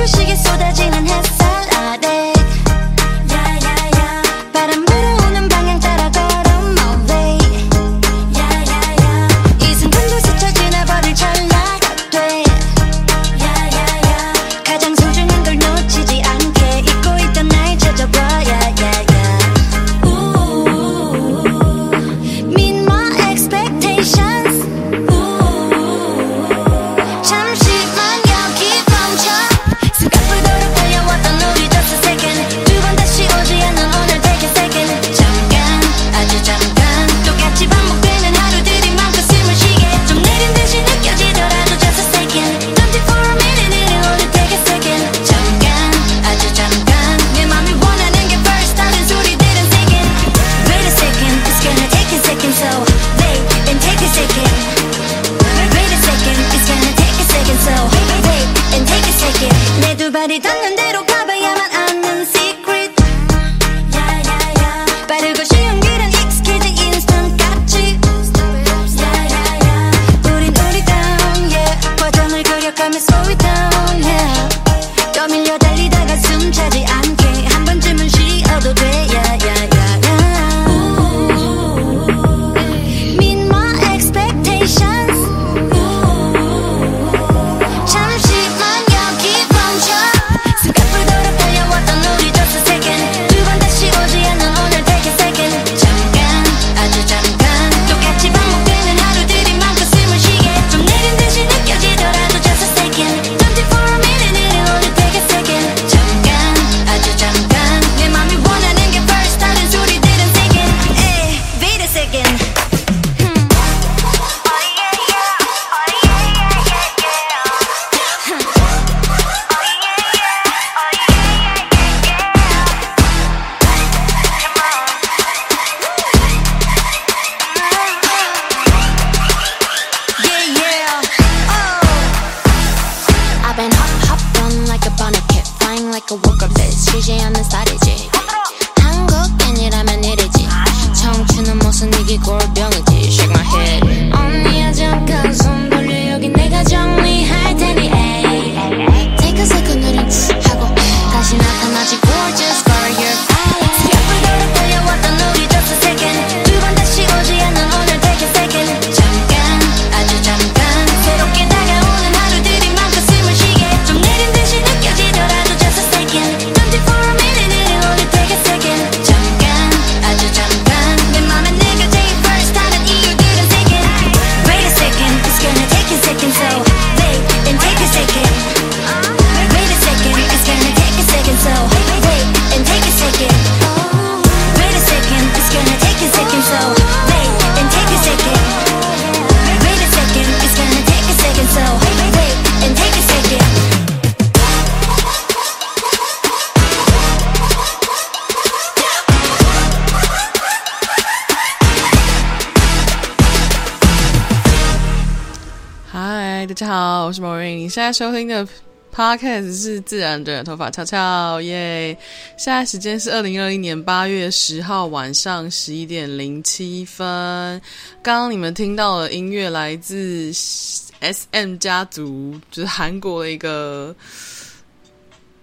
불시에 쏟아지 收听的 podcast 是自然的头发翘翘耶！现在时间是二零二一年八月十号晚上十一点零七分。刚刚你们听到的音乐来自 SM 家族，就是韩国的一个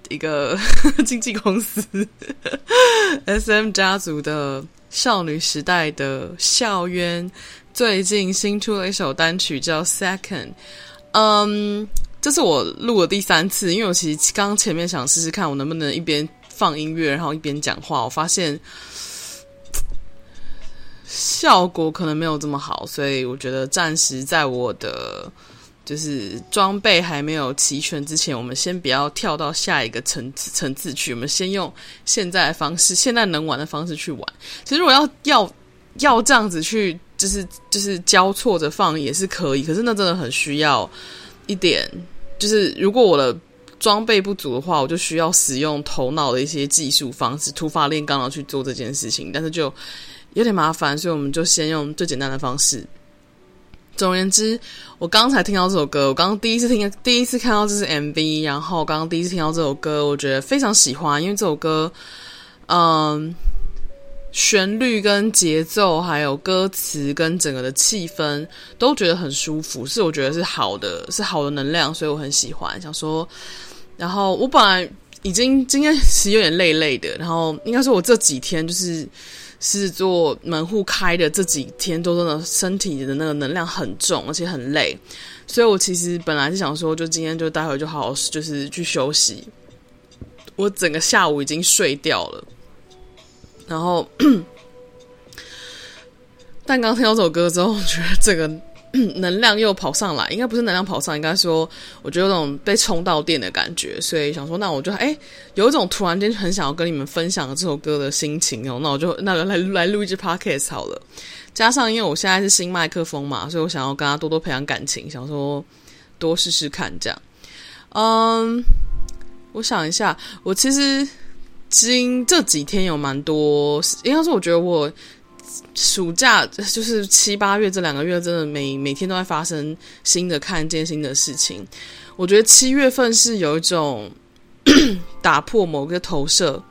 一个 经纪公司 SM 家族的少女时代的校渊，最近新出了一首单曲叫 Second，嗯。这是我录的第三次，因为我其实刚前面想试试看我能不能一边放音乐，然后一边讲话，我发现效果可能没有这么好，所以我觉得暂时在我的就是装备还没有齐全之前，我们先不要跳到下一个层次层次去，我们先用现在的方式，现在能玩的方式去玩。其实我要要要这样子去，就是就是交错着放也是可以，可是那真的很需要。一点就是，如果我的装备不足的话，我就需要使用头脑的一些技术方式，突发炼钢的去做这件事情，但是就有点麻烦，所以我们就先用最简单的方式。总而言之，我刚才听到这首歌，我刚刚第一次听，第一次看到这是 MV，然后刚刚第一次听到这首歌，我觉得非常喜欢，因为这首歌，嗯。旋律跟节奏，还有歌词跟整个的气氛，都觉得很舒服，是我觉得是好的，是好的能量，所以我很喜欢。想说，然后我本来已经今天其实有点累累的，然后应该说我这几天就是是做门户开的这几天都真的身体的那个能量很重，而且很累，所以我其实本来是想说，就今天就待会就好好就是去休息。我整个下午已经睡掉了，然后，但刚听到这首歌之后，我觉得这个。能量又跑上来，应该不是能量跑上，应该说，我觉得有种被充到电的感觉，所以想说，那我就哎，有一种突然间很想要跟你们分享这首歌的心情哦，那我就 那个来来录一支 podcast 好了。加上因为我现在是新麦克风嘛，所以我想要跟他多多培养感情，想说多试试看这样。嗯，我想一下，我其实今这几天有蛮多，应该是我觉得我。暑假就是七八月这两个月，真的每每天都在发生新的看见新的事情。我觉得七月份是有一种打破某个投射，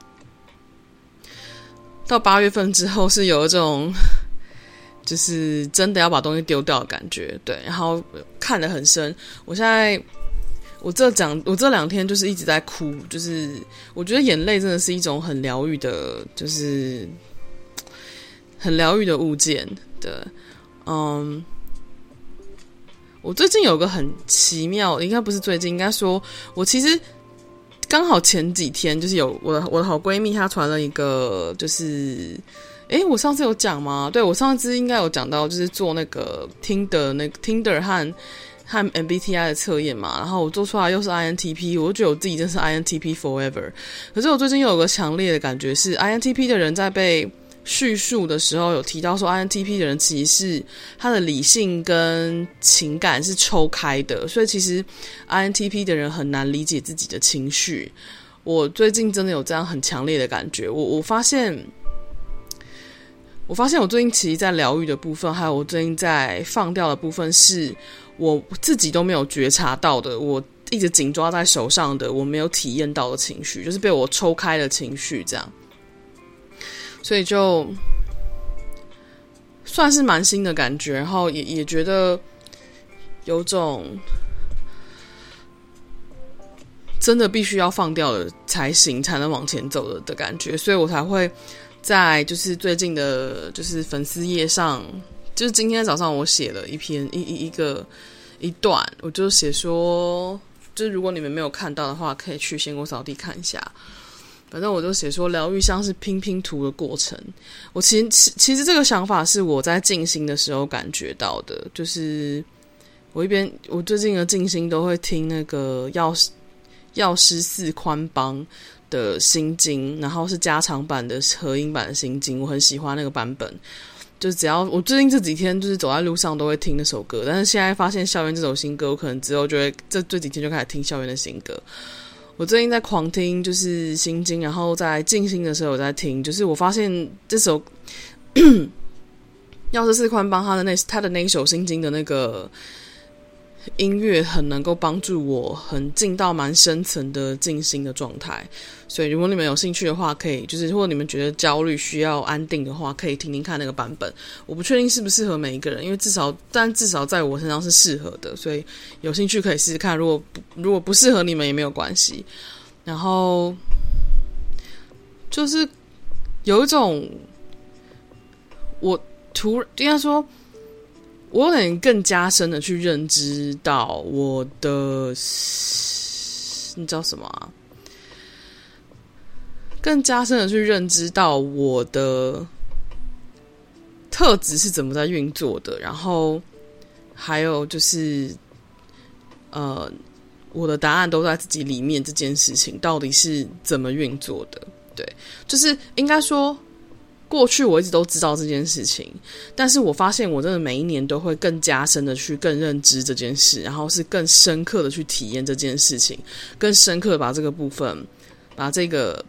到八月份之后是有一种就是真的要把东西丢掉的感觉。对，然后看得很深。我现在我这讲我这两天就是一直在哭，就是我觉得眼泪真的是一种很疗愈的，就是。很疗愈的物件，对，嗯，我最近有个很奇妙，应该不是最近，应该说，我其实刚好前几天就是有我的我的好闺蜜，她传了一个，就是，诶，我上次有讲吗？对，我上次应该有讲到，就是做那个听的那个 Tinder 和和 MBTI 的测验嘛，然后我做出来又是 INTP，我就觉得我自己真是 INTP forever。可是我最近又有个强烈的感觉是，INTP 的人在被叙述的时候有提到说，INTP 的人其实是他的理性跟情感是抽开的，所以其实 INTP 的人很难理解自己的情绪。我最近真的有这样很强烈的感觉。我我发现，我发现我最近其实，在疗愈的部分，还有我最近在放掉的部分，是我自己都没有觉察到的。我一直紧抓在手上的，我没有体验到的情绪，就是被我抽开的情绪，这样。所以就算是蛮新的感觉，然后也也觉得有种真的必须要放掉了才行，才能往前走的的感觉，所以我才会在就是最近的，就是粉丝页上，就是今天早上我写了一篇一一一个一段，我就写说，就是如果你们没有看到的话，可以去仙姑扫地看一下。反正我就写说，疗愈像是拼拼图的过程。我其实其其实这个想法是我在静心的时候感觉到的，就是我一边我最近的静心都会听那个药师药师寺宽邦的心经，然后是加长版的合音版的心经，我很喜欢那个版本。就只要我最近这几天就是走在路上都会听那首歌，但是现在发现校园这首新歌，我可能只有觉得这这几天就开始听校园的新歌。我最近在狂听，就是心经，然后在静心的时候我在听，就是我发现这首 要是四宽帮他的那他的那一首心经的那个音乐，很能够帮助我，很进到蛮深层的静心的状态。所以如果你们有兴趣的话，可以就是如果你们觉得焦虑需要安定的话，可以听听看那个版本。我不确定适不适合每一个人，因为至少但至少在我身上是适合的，所以有兴趣可以试试看。如果不如果不适合你们也没有关系。然后就是有一种我突然应该说，我有点更加深的去认知到我的，你知道什么啊？更加深的去认知到我的特质是怎么在运作的，然后还有就是，呃，我的答案都在自己里面。这件事情到底是怎么运作的？对，就是应该说，过去我一直都知道这件事情，但是我发现我真的每一年都会更加深的去更认知这件事，然后是更深刻的去体验这件事情，更深刻的把这个部分，把这个。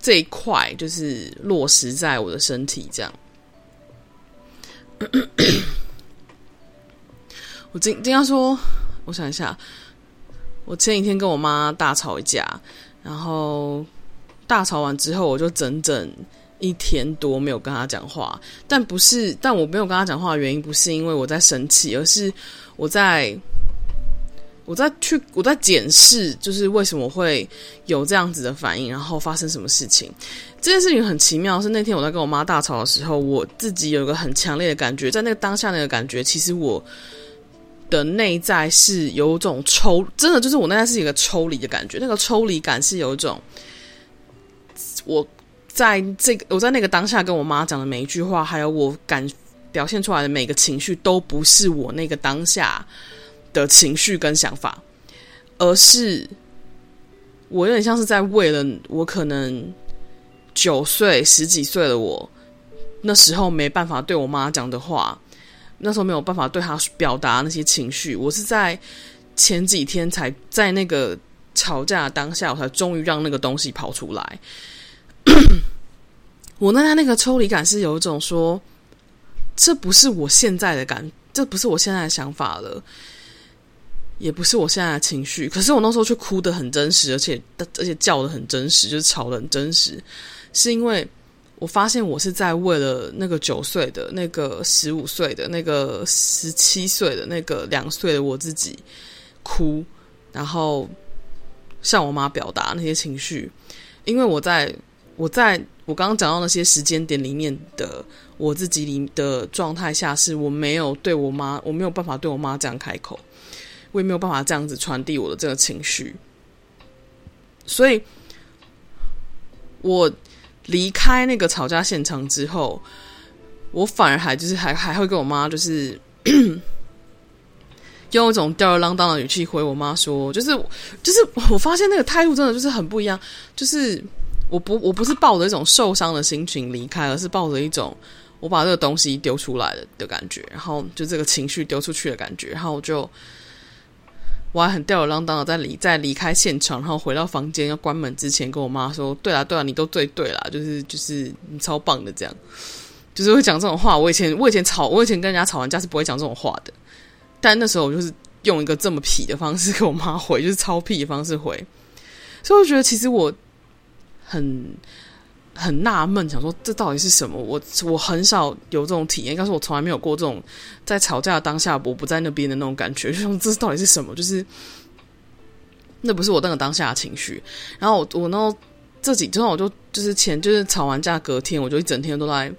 这一块就是落实在我的身体，这样。我今今天说，我想一下，我前几天跟我妈大吵一架，然后大吵完之后，我就整整一天多没有跟她讲话。但不是，但我没有跟她讲话的原因，不是因为我在生气，而是我在我在去我在检视，就是为什么会有这样子的反应，然后发生什么事情。这件事情很奇妙，是那天我在跟我妈大吵的时候，我自己有一个很强烈的感觉，在那个当下那个感觉，其实我的内在是有种抽，真的就是我内在是一个抽离的感觉。那个抽离感是有一种，我在这个我在那个当下跟我妈讲的每一句话，还有我感表现出来的每个情绪，都不是我那个当下的情绪跟想法，而是我有点像是在为了我可能。九岁、十几岁的我，那时候没办法对我妈讲的话，那时候没有办法对她表达那些情绪。我是在前几天才在那个吵架当下，我才终于让那个东西跑出来。我那他那个抽离感是有一种说，这不是我现在的感，这不是我现在的想法了，也不是我现在的情绪。可是我那时候却哭得很真实，而且而且叫得很真实，就是吵得很真实。是因为我发现我是在为了那个九岁的、那个十五岁的、那个十七岁的、那个两岁的我自己哭，然后向我妈表达那些情绪。因为我在我在我刚刚讲到那些时间点里面的我自己里的状态下，是我没有对我妈，我没有办法对我妈这样开口，我也没有办法这样子传递我的这个情绪，所以我。离开那个吵架现场之后，我反而还就是还还会跟我妈就是用一种吊儿郎当的语气回我妈说，就是就是我发现那个态度真的就是很不一样，就是我不我不是抱着一种受伤的心情离开，而是抱着一种我把这个东西丢出来的的感觉，然后就这个情绪丢出去的感觉，然后我就。我还很吊儿郎当的在离在离开现场，然后回到房间要关门之前，跟我妈说：“对啦，对啦，你都对对啦，就是就是你超棒的，这样就是会讲这种话。我以前我以前吵，我以前跟人家吵完架是不会讲这种话的，但那时候我就是用一个这么痞的方式跟我妈回，就是超痞的方式回，所以我觉得其实我很。”很纳闷，想说这到底是什么？我我很少有这种体验，应该说我从来没有过这种在吵架当下我不在那边的那种感觉。就说这到底是什么？就是那不是我那个当下的情绪。然后我我那这几天我就就是前就是吵完架隔天，我就一整天都在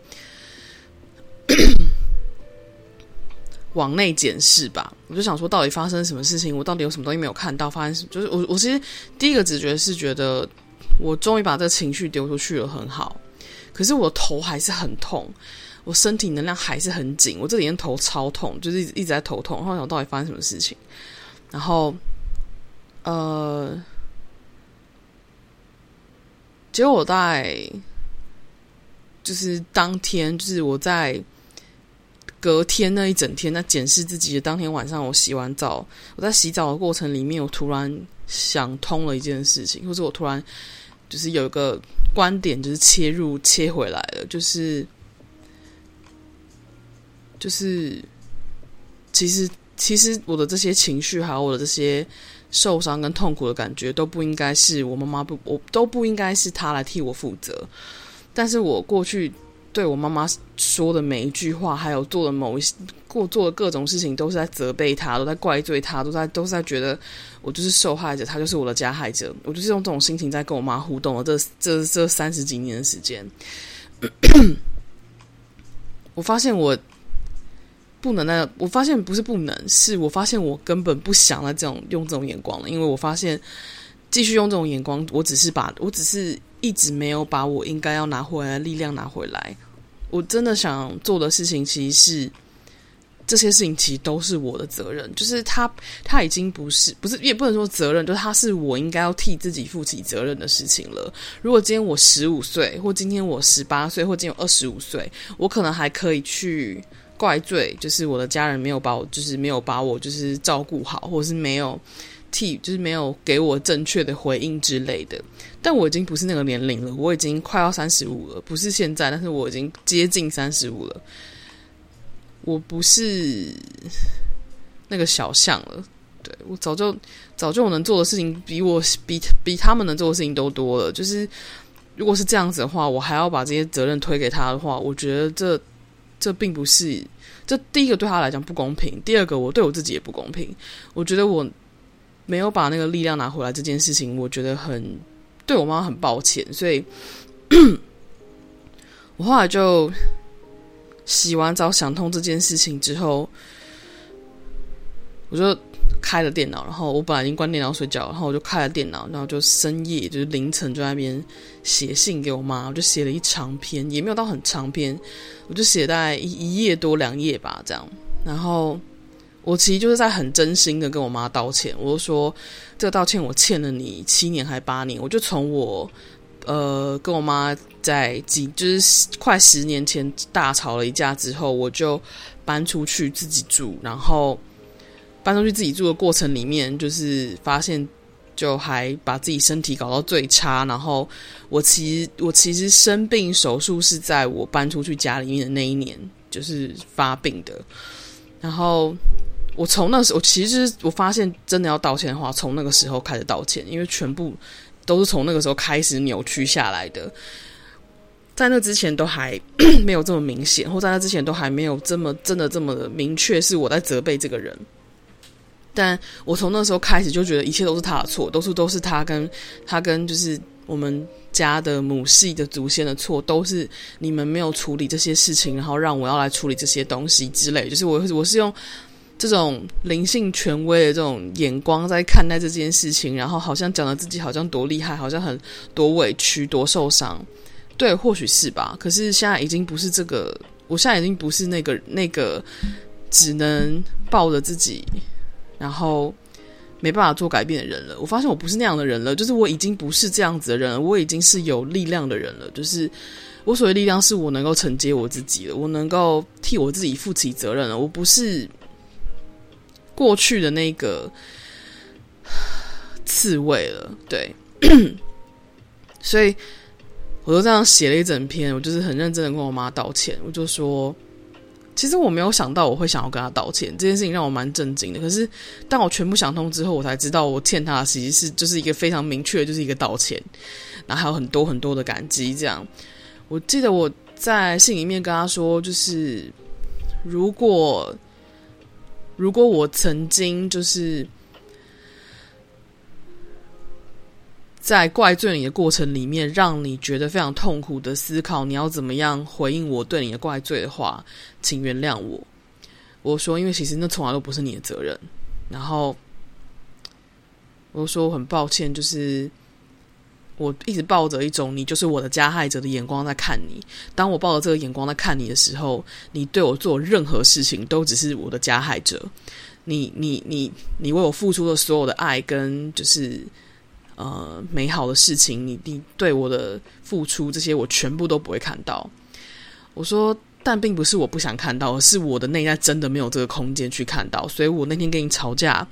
往内检视吧。我就想说，到底发生什么事情？我到底有什么东西没有看到？发生什么？就是我我其实第一个直觉是觉得。我终于把这情绪丢出去了，很好。可是我头还是很痛，我身体能量还是很紧。我这几天头超痛，就是一直在头痛。然后想到底发生什么事情？然后，呃，结果我在就是当天，就是我在隔天那一整天在检视自己的当天晚上，我洗完澡，我在洗澡的过程里面，我突然想通了一件事情，或者我突然。就是有一个观点，就是切入切回来了，就是就是其实其实我的这些情绪，还有我的这些受伤跟痛苦的感觉，都不应该是我妈妈不，我都不应该是她来替我负责。但是我过去对我妈妈说的每一句话，还有做的某一些过做的各种事情，都是在责备她，都在怪罪她，都在都在觉得。我就是受害者，他就是我的加害者。我就是用这种心情在跟我妈互动了这这这三十几年的时间。我发现我不能那，我发现不是不能，是我发现我根本不想再这种用这种眼光了，因为我发现继续用这种眼光，我只是把我只是一直没有把我应该要拿回来的力量拿回来。我真的想做的事情，其实是。这些事情其实都是我的责任，就是他他已经不是不是也不能说责任，就是他是我应该要替自己负起责任的事情了。如果今天我十五岁，或今天我十八岁，或今天我二十五岁，我可能还可以去怪罪，就是我的家人没有把我，就是没有把我就是照顾好，或者是没有替，就是没有给我正确的回应之类的。但我已经不是那个年龄了，我已经快要三十五了，不是现在，但是我已经接近三十五了。我不是那个小象了，对，我早就早就我能做的事情比我比比他们能做的事情都多了。就是如果是这样子的话，我还要把这些责任推给他的话，我觉得这这并不是这第一个对他来讲不公平，第二个我对我自己也不公平。我觉得我没有把那个力量拿回来这件事情，我觉得很对我妈很抱歉，所以 我后来就洗完澡想通这件事情之后，我就开了电脑，然后我本来已经关电脑睡觉，然后我就开了电脑，然后就深夜就是凌晨就在那边写信给我妈，我就写了一长篇，也没有到很长篇，我就写大概一一页多两页吧，这样，然后。我其实就是在很真心的跟我妈道歉，我就说这个道歉我欠了你七年还八年，我就从我呃跟我妈在几就是快十年前大吵了一架之后，我就搬出去自己住，然后搬出去自己住的过程里面，就是发现就还把自己身体搞到最差，然后我其实我其实生病手术是在我搬出去家里面的那一年就是发病的，然后。我从那时，我其实我发现真的要道歉的话，从那个时候开始道歉，因为全部都是从那个时候开始扭曲下来的。在那之前都还 没有这么明显，或在那之前都还没有这么真的这么明确是我在责备这个人。但我从那时候开始就觉得一切都是他的错，都是都是他跟他跟就是我们家的母系的祖先的错，都是你们没有处理这些事情，然后让我要来处理这些东西之类。就是我我是用。这种灵性权威的这种眼光在看待这件事情，然后好像讲的自己好像多厉害，好像很多委屈、多受伤。对，或许是吧。可是现在已经不是这个，我现在已经不是那个那个只能抱着自己，然后没办法做改变的人了。我发现我不是那样的人了，就是我已经不是这样子的人了，我已经是有力量的人了。就是我所谓力量，是我能够承接我自己了，我能够替我自己负起责任了。我不是。过去的那个 刺猬了，对，所以我就这样写了一整篇，我就是很认真的跟我妈道歉。我就说，其实我没有想到我会想要跟她道歉，这件事情让我蛮震惊的。可是当我全部想通之后，我才知道我欠她的其实是就是一个非常明确的，就是一个道歉，然后还有很多很多的感激。这样，我记得我在信里面跟她说，就是如果。如果我曾经就是在怪罪你的过程里面，让你觉得非常痛苦的思考，你要怎么样回应我对你的怪罪的话，请原谅我。我说，因为其实那从来都不是你的责任。然后我说，我很抱歉，就是。我一直抱着一种你就是我的加害者的眼光在看你。当我抱着这个眼光在看你的时候，你对我做任何事情都只是我的加害者。你、你、你、你为我付出的所有的爱跟就是呃美好的事情，你、你对我的付出这些，我全部都不会看到。我说，但并不是我不想看到，而是我的内在真的没有这个空间去看到。所以我那天跟你吵架，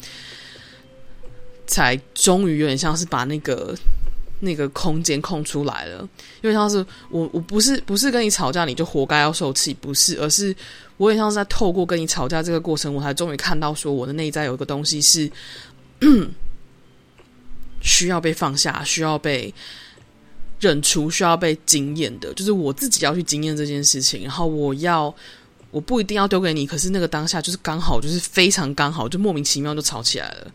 才终于有点像是把那个。那个空间空出来了，因为像是我，我不是不是跟你吵架，你就活该要受气，不是，而是我也像是在透过跟你吵架这个过程，我才终于看到说我的内在有一个东西是 需要被放下，需要被认出，需要被经验的，就是我自己要去经验这件事情，然后我要我不一定要丢给你，可是那个当下就是刚好，就是非常刚好，就莫名其妙就吵起来了。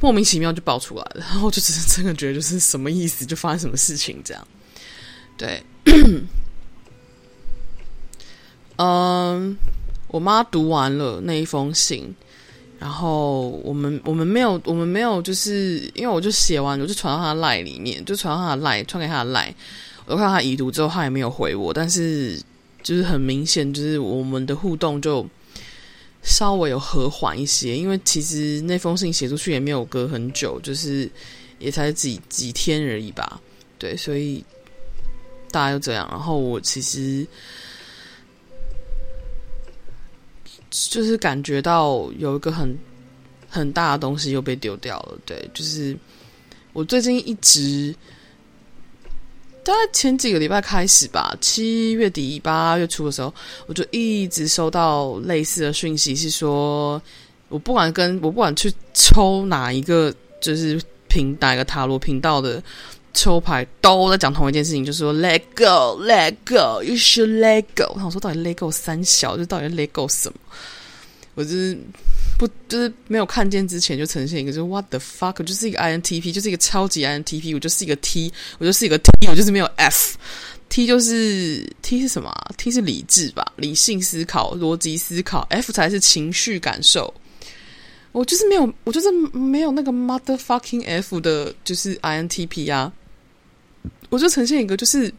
莫名其妙就爆出来了，然后就只是真的觉得就是什么意思，就发生什么事情这样。对，嗯，我妈读完了那一封信，然后我们我们没有我们没有就是因为我就写完，我就传到她的 line 里面，就传到她的 line，传给她的 line。我看到她已读之后，她也没有回我，但是就是很明显，就是我们的互动就。稍微有和缓一些，因为其实那封信写出去也没有隔很久，就是也才几几天而已吧。对，所以大家就这样。然后我其实就是感觉到有一个很很大的东西又被丢掉了。对，就是我最近一直。大概前几个礼拜开始吧，七月底八月初的时候，我就一直收到类似的讯息，是说我不管跟我不管去抽哪一个，就是频哪一个塔罗频道的抽牌，都在讲同一件事情，就是说 Let go, Let go, You should let go。我想说，到底 Let go 三小，就到底 Let go 什么？我就是不就是没有看见之前就呈现一个就是 what the fuck，就是一个 INTP，就是一个超级 INTP，我就是一个 T，我就是一个 T，我就是没有 F，T 就是 T 是什么？T 是理智吧，理性思考、逻辑思考，F 才是情绪感受。我就是没有，我就是没有那个 motherfucking F 的，就是 INTP 啊，我就呈现一个就是。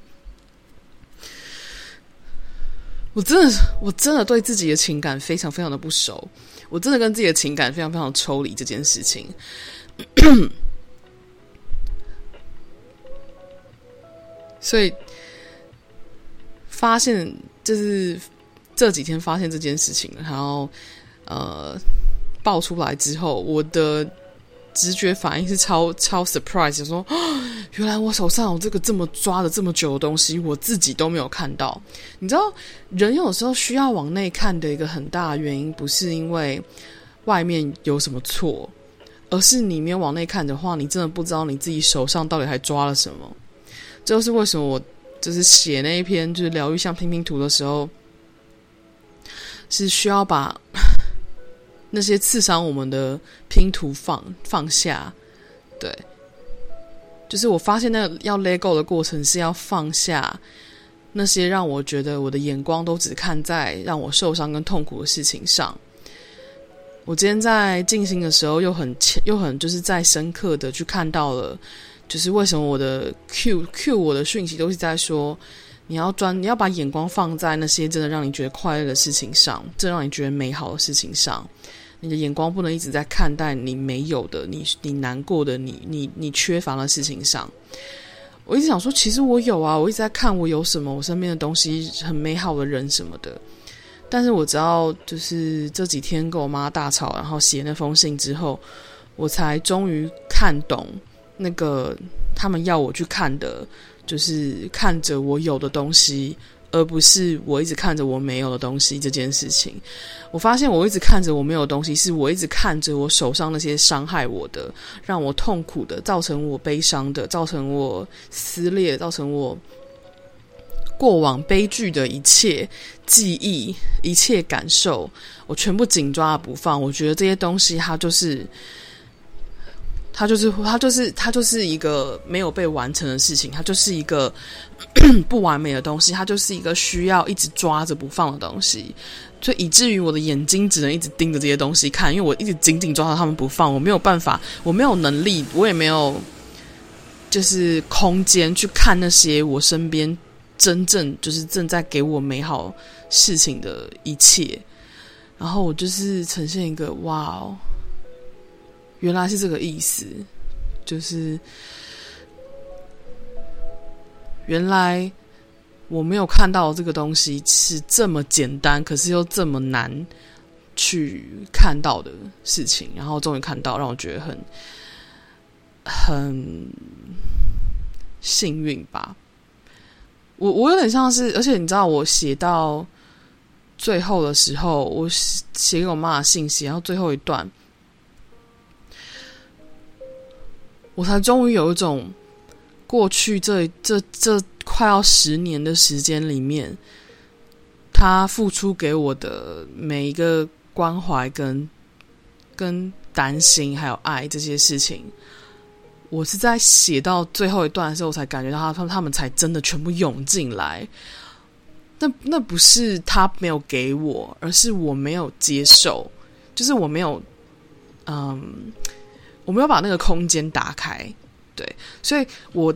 我真的，我真的对自己的情感非常非常的不熟。我真的跟自己的情感非常非常抽离这件事情。所以发现就是这几天发现这件事情，然后呃爆出来之后，我的。直觉反应是超超 surprise，说原来我手上有这个这么抓的这么久的东西，我自己都没有看到。你知道，人有时候需要往内看的一个很大的原因，不是因为外面有什么错，而是你没有往内看的话，你真的不知道你自己手上到底还抓了什么。这就是为什么我就是写那一篇就是疗愈像拼拼图的时候，是需要把。那些刺伤我们的拼图放放下，对，就是我发现那要 let go 的过程是要放下那些让我觉得我的眼光都只看在让我受伤跟痛苦的事情上。我今天在静心的时候，又很又很就是在深刻的去看到了，就是为什么我的 Q Q 我的讯息都是在说，你要专你要把眼光放在那些真的让你觉得快乐的事情上，真让你觉得美好的事情上。你的眼光不能一直在看待你没有的、你你难过的、你你你缺乏的事情上。我一直想说，其实我有啊，我一直在看我有什么，我身边的东西很美好的人什么的。但是我知道就是这几天跟我妈大吵，然后写那封信之后，我才终于看懂那个他们要我去看的，就是看着我有的东西。而不是我一直看着我没有的东西这件事情，我发现我一直看着我没有的东西，是我一直看着我手上那些伤害我的、让我痛苦的、造成我悲伤的、造成我撕裂、造成我过往悲剧的一切记忆、一切感受，我全部紧抓不放。我觉得这些东西，它就是。它就是，它就是，它就是一个没有被完成的事情，它就是一个 不完美的东西，它就是一个需要一直抓着不放的东西，所以以至于我的眼睛只能一直盯着这些东西看，因为我一直紧紧抓着他们不放，我没有办法，我没有能力，我也没有就是空间去看那些我身边真正就是正在给我美好事情的一切，然后我就是呈现一个哇哦。原来是这个意思，就是原来我没有看到这个东西是这么简单，可是又这么难去看到的事情。然后终于看到，让我觉得很很幸运吧。我我有点像是，而且你知道，我写到最后的时候，我写给我妈的信息，然后最后一段。我才终于有一种，过去这这这快要十年的时间里面，他付出给我的每一个关怀跟跟担心，还有爱这些事情，我是在写到最后一段的时候，我才感觉到他他他们才真的全部涌进来。那那不是他没有给我，而是我没有接受，就是我没有，嗯。我没有把那个空间打开，对，所以我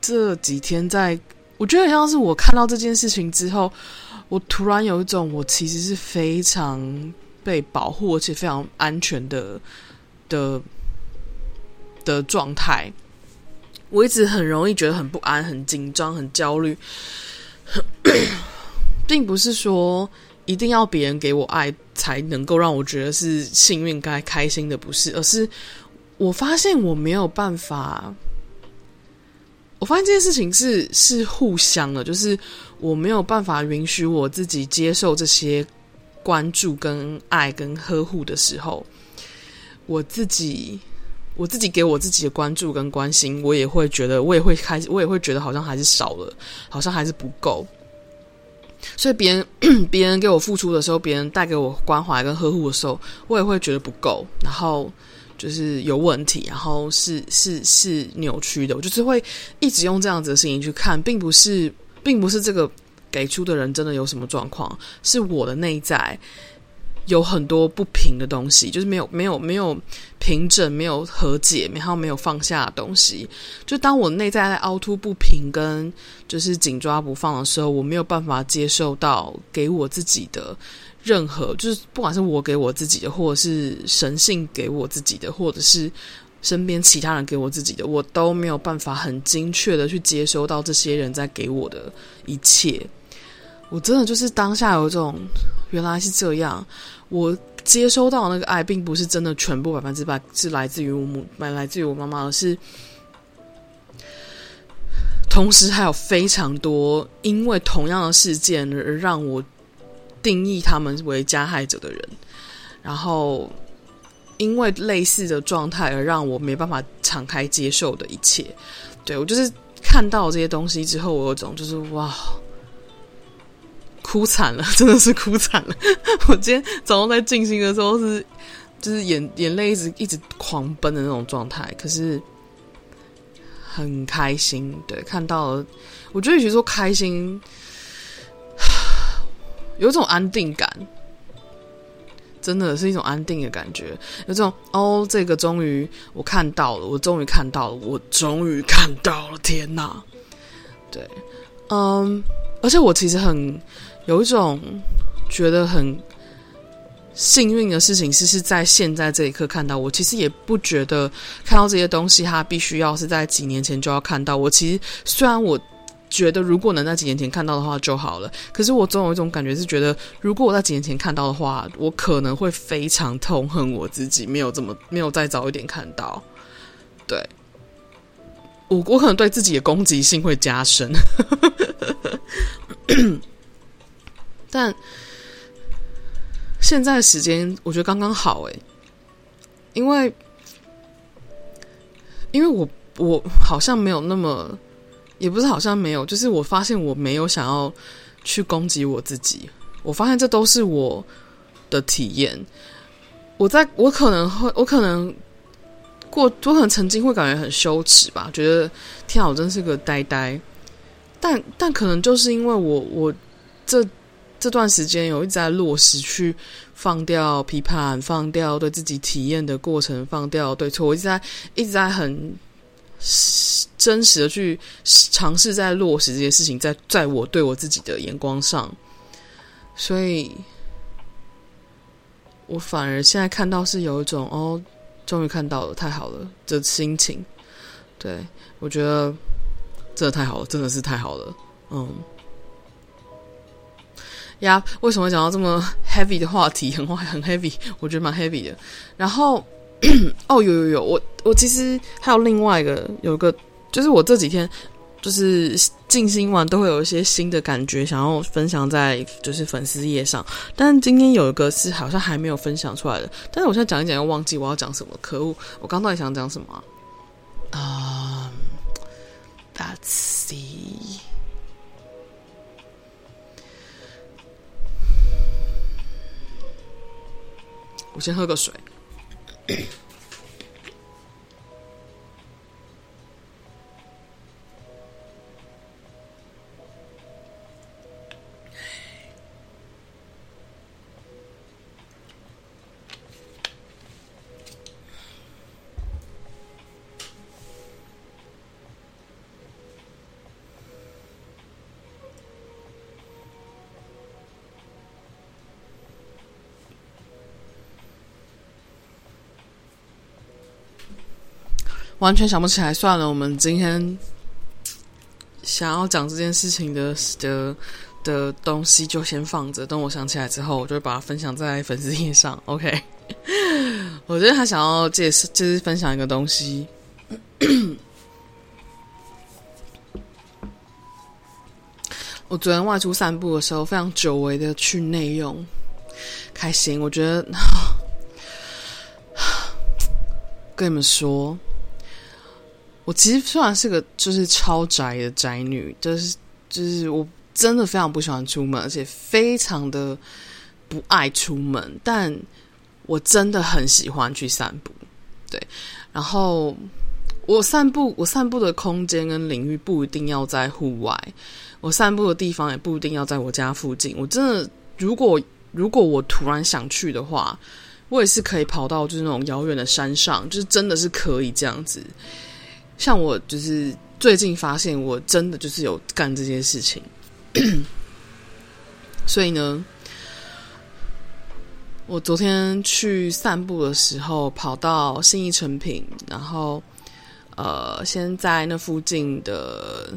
这几天在，我觉得很像是我看到这件事情之后，我突然有一种我其实是非常被保护而且非常安全的的的状态。我一直很容易觉得很不安、很紧张、很焦虑，并不是说。一定要别人给我爱才能够让我觉得是幸运该开心的，不是？而是我发现我没有办法，我发现这件事情是是互相的，就是我没有办法允许我自己接受这些关注、跟爱、跟呵护的时候，我自己我自己给我自己的关注跟关心，我也会觉得，我也会开始，我也会觉得好像还是少了，好像还是不够。所以别人 别人给我付出的时候，别人带给我关怀跟呵护的时候，我也会觉得不够，然后就是有问题，然后是是是扭曲的，我就是会一直用这样子的事情去看，并不是并不是这个给出的人真的有什么状况，是我的内在。有很多不平的东西，就是没有没有没有平整，没有和解，然后没有放下的东西。就当我内在在凹凸不平，跟就是紧抓不放的时候，我没有办法接受到给我自己的任何，就是不管是我给我自己的，或者是神性给我自己的，或者是身边其他人给我自己的，我都没有办法很精确的去接收到这些人在给我的一切。我真的就是当下有一种原来是这样。我接收到那个爱，并不是真的全部百分之百是来自于我母，来自于我妈妈，而是同时还有非常多因为同样的事件而让我定义他们为加害者的人，然后因为类似的状态而让我没办法敞开接受的一切。对，我就是看到这些东西之后，我有种就是哇。哭惨了，真的是哭惨了。我今天早上在静心的时候是，就是眼眼泪一直一直狂奔的那种状态，可是很开心。对，看到了，我觉得与其说开心，有一种安定感，真的是一种安定的感觉。有这种哦，这个终于我看到了，我终于看到了，我终于看到了，天哪！对，嗯，而且我其实很。有一种觉得很幸运的事情，是是在现在这一刻看到。我其实也不觉得看到这些东西，它必须要是在几年前就要看到。我其实虽然我觉得如果能在几年前看到的话就好了，可是我总有一种感觉是觉得，如果我在几年前看到的话，我可能会非常痛恨我自己，没有这么没有再早一点看到。对，我我可能对自己的攻击性会加深。但现在时间我觉得刚刚好诶，因为因为我我好像没有那么，也不是好像没有，就是我发现我没有想要去攻击我自己，我发现这都是我的体验。我在我可能会，我可能过，我可能曾经会感觉很羞耻吧，觉得天啊，我真是个呆呆。但但可能就是因为我我这。这段时间有一直在落实去放掉批判，放掉对自己体验的过程，放掉对错。我一直在一直在很真实的去尝试在落实这些事情，在在我对我自己的眼光上，所以我反而现在看到是有一种哦，终于看到了，太好了的心情。对，我觉得真的太好了，真的是太好了，嗯。呀为什么讲到这么 heavy 的话题？很很 heavy，我觉得蛮 heavy 的。然后，哦，有有有，我我其实还有另外一个，有个就是我这几天就是静心完都会有一些新的感觉，想要分享在就是粉丝页上。但今天有一个是好像还没有分享出来的，但是我现在讲一讲又忘记我要讲什么，可恶！我刚到底想讲什么啊？Um，Let's see。我先喝个水。完全想不起来，算了，我们今天想要讲这件事情的的的东西就先放着，等我想起来之后，我就会把它分享在粉丝页上。OK，我觉得他想要介绍，就是分享一个东西。我昨天外出散步的时候，非常久违的去内用，开心。我觉得 跟你们说。我其实虽然是个就是超宅的宅女，就是就是我真的非常不喜欢出门，而且非常的不爱出门。但我真的很喜欢去散步，对。然后我散步，我散步的空间跟领域不一定要在户外，我散步的地方也不一定要在我家附近。我真的，如果如果我突然想去的话，我也是可以跑到就是那种遥远的山上，就是真的是可以这样子。像我就是最近发现，我真的就是有干这件事情。所以呢，我昨天去散步的时候，跑到信义成品，然后呃，先在那附近的，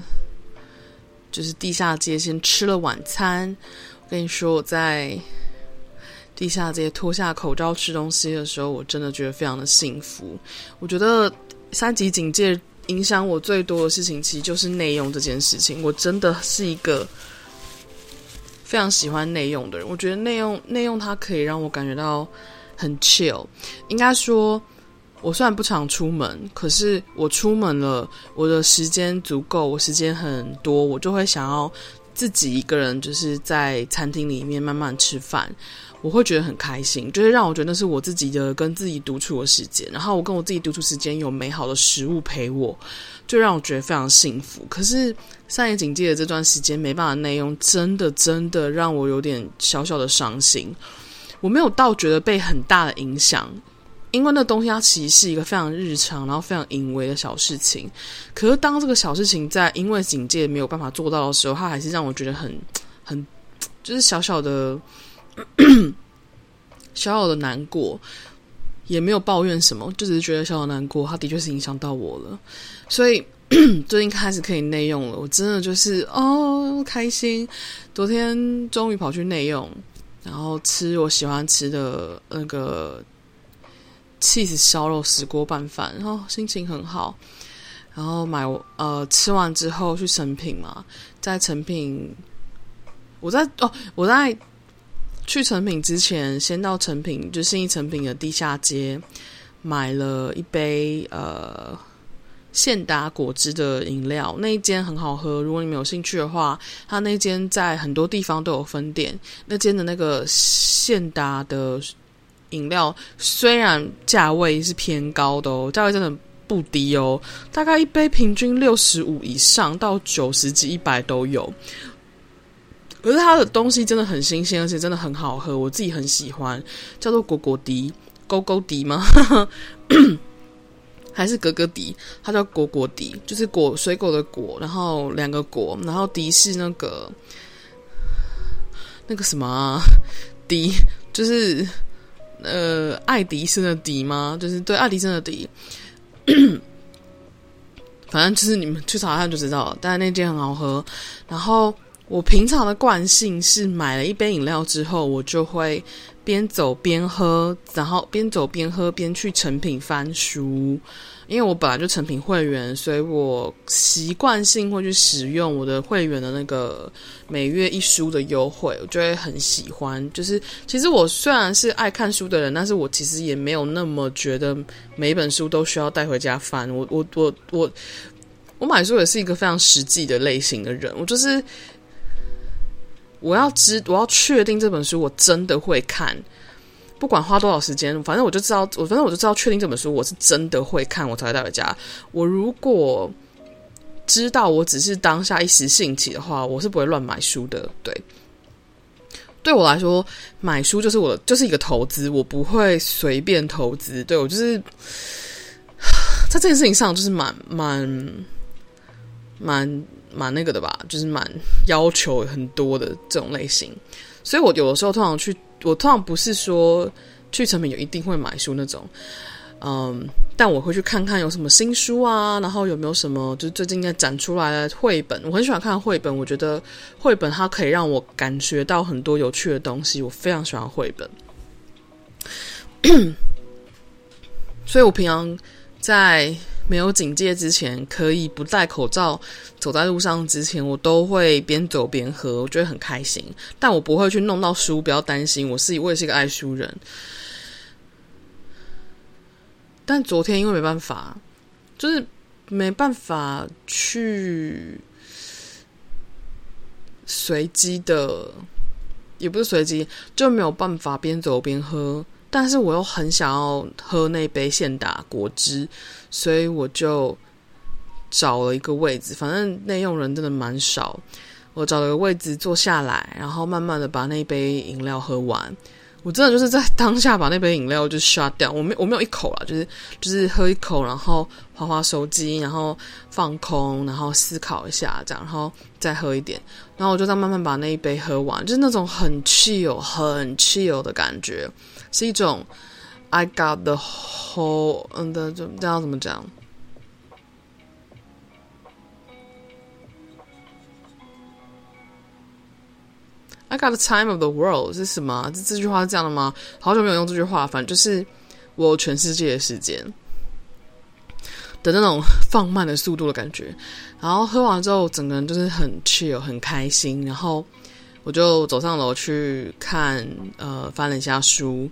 就是地下街先吃了晚餐。我跟你说，我在地下街脱下口罩吃东西的时候，我真的觉得非常的幸福。我觉得三级警戒影响我最多的事情，其实就是内用这件事情。我真的是一个。非常喜欢内用的人，我觉得内用内用它可以让我感觉到很 chill。应该说，我虽然不常出门，可是我出门了，我的时间足够，我时间很多，我就会想要自己一个人，就是在餐厅里面慢慢吃饭。我会觉得很开心，就是让我觉得那是我自己的跟自己独处的时间，然后我跟我自己独处时间有美好的食物陪我，就让我觉得非常幸福。可是三级警戒的这段时间没办法内用，真的真的让我有点小小的伤心。我没有到觉得被很大的影响，因为那东西它其实是一个非常日常，然后非常隐微的小事情。可是当这个小事情在因为警戒没有办法做到的时候，它还是让我觉得很很就是小小的。小小的难过，也没有抱怨什么，就只是觉得小小难过。他的确是影响到我了，所以 最近开始可以内用了。我真的就是哦，开心。昨天终于跑去内用，然后吃我喜欢吃的那个起司烧肉石锅拌饭，然后心情很好。然后买呃吃完之后去成品嘛，在成品，我在哦我在。去成品之前，先到成品，就信义成品的地下街，买了一杯呃现打果汁的饮料。那一间很好喝，如果你们有兴趣的话，它那间在很多地方都有分店。那间的那个现打的饮料，虽然价位是偏高的哦，价位真的不低哦，大概一杯平均六十五以上到九十几、一百都有。可是它的东西真的很新鲜，而且真的很好喝，我自己很喜欢，叫做果果迪，勾勾迪吗？还是格格迪？它叫果果迪，就是果水果的果，然后两个果，然后迪是那个那个什么啊？迪就是呃爱迪生的迪吗？就是对爱迪生的迪，反正就是你们去查看就知道了。但是那间很好喝，然后。我平常的惯性是买了一杯饮料之后，我就会边走边喝，然后边走边喝边去成品翻书。因为我本来就成品会员，所以我习惯性会去使用我的会员的那个每月一书的优惠，我就会很喜欢。就是其实我虽然是爱看书的人，但是我其实也没有那么觉得每一本书都需要带回家翻。我我我我我买书也是一个非常实际的类型的人，我就是。我要知，我要确定这本书我真的会看，不管花多少时间，反正我就知道，我反正我就知道确定这本书我是真的会看，我才会带回家。我如果知道我只是当下一时兴起的话，我是不会乱买书的。对，对我来说，买书就是我就是一个投资，我不会随便投资。对，我就是 在这件事情上就是蛮蛮蛮。蛮蛮那个的吧，就是蛮要求很多的这种类型，所以我有的时候通常去，我通常不是说去成品就一定会买书那种，嗯，但我会去看看有什么新书啊，然后有没有什么就是最近在展出来的绘本，我很喜欢看绘本，我觉得绘本它可以让我感觉到很多有趣的东西，我非常喜欢绘本，所以我平常在。没有警戒之前，可以不戴口罩走在路上之前，我都会边走边喝，我觉得很开心。但我不会去弄到书，不要担心，我是我也是一个爱书人。但昨天因为没办法，就是没办法去随机的，也不是随机，就没有办法边走边喝。但是我又很想要喝那杯现打果汁，所以我就找了一个位置，反正内用人真的蛮少。我找了个位置坐下来，然后慢慢的把那杯饮料喝完。我真的就是在当下把那杯饮料就 shut 掉，我没我没有一口啦，就是就是喝一口，然后划划手机，然后放空，然后思考一下这样，然后再喝一点，然后我就在慢慢把那一杯喝完，就是那种很 chill 很 chill 的感觉，是一种 I got the whole 嗯的这这样怎么讲？I got the time of the world 是什么？这这句话是这样的吗？好久没有用这句话，反正就是我全世界的时间的那种 放慢的速度的感觉。然后喝完之后，整个人就是很 chill，很开心。然后我就走上楼去看，呃，翻了一下书，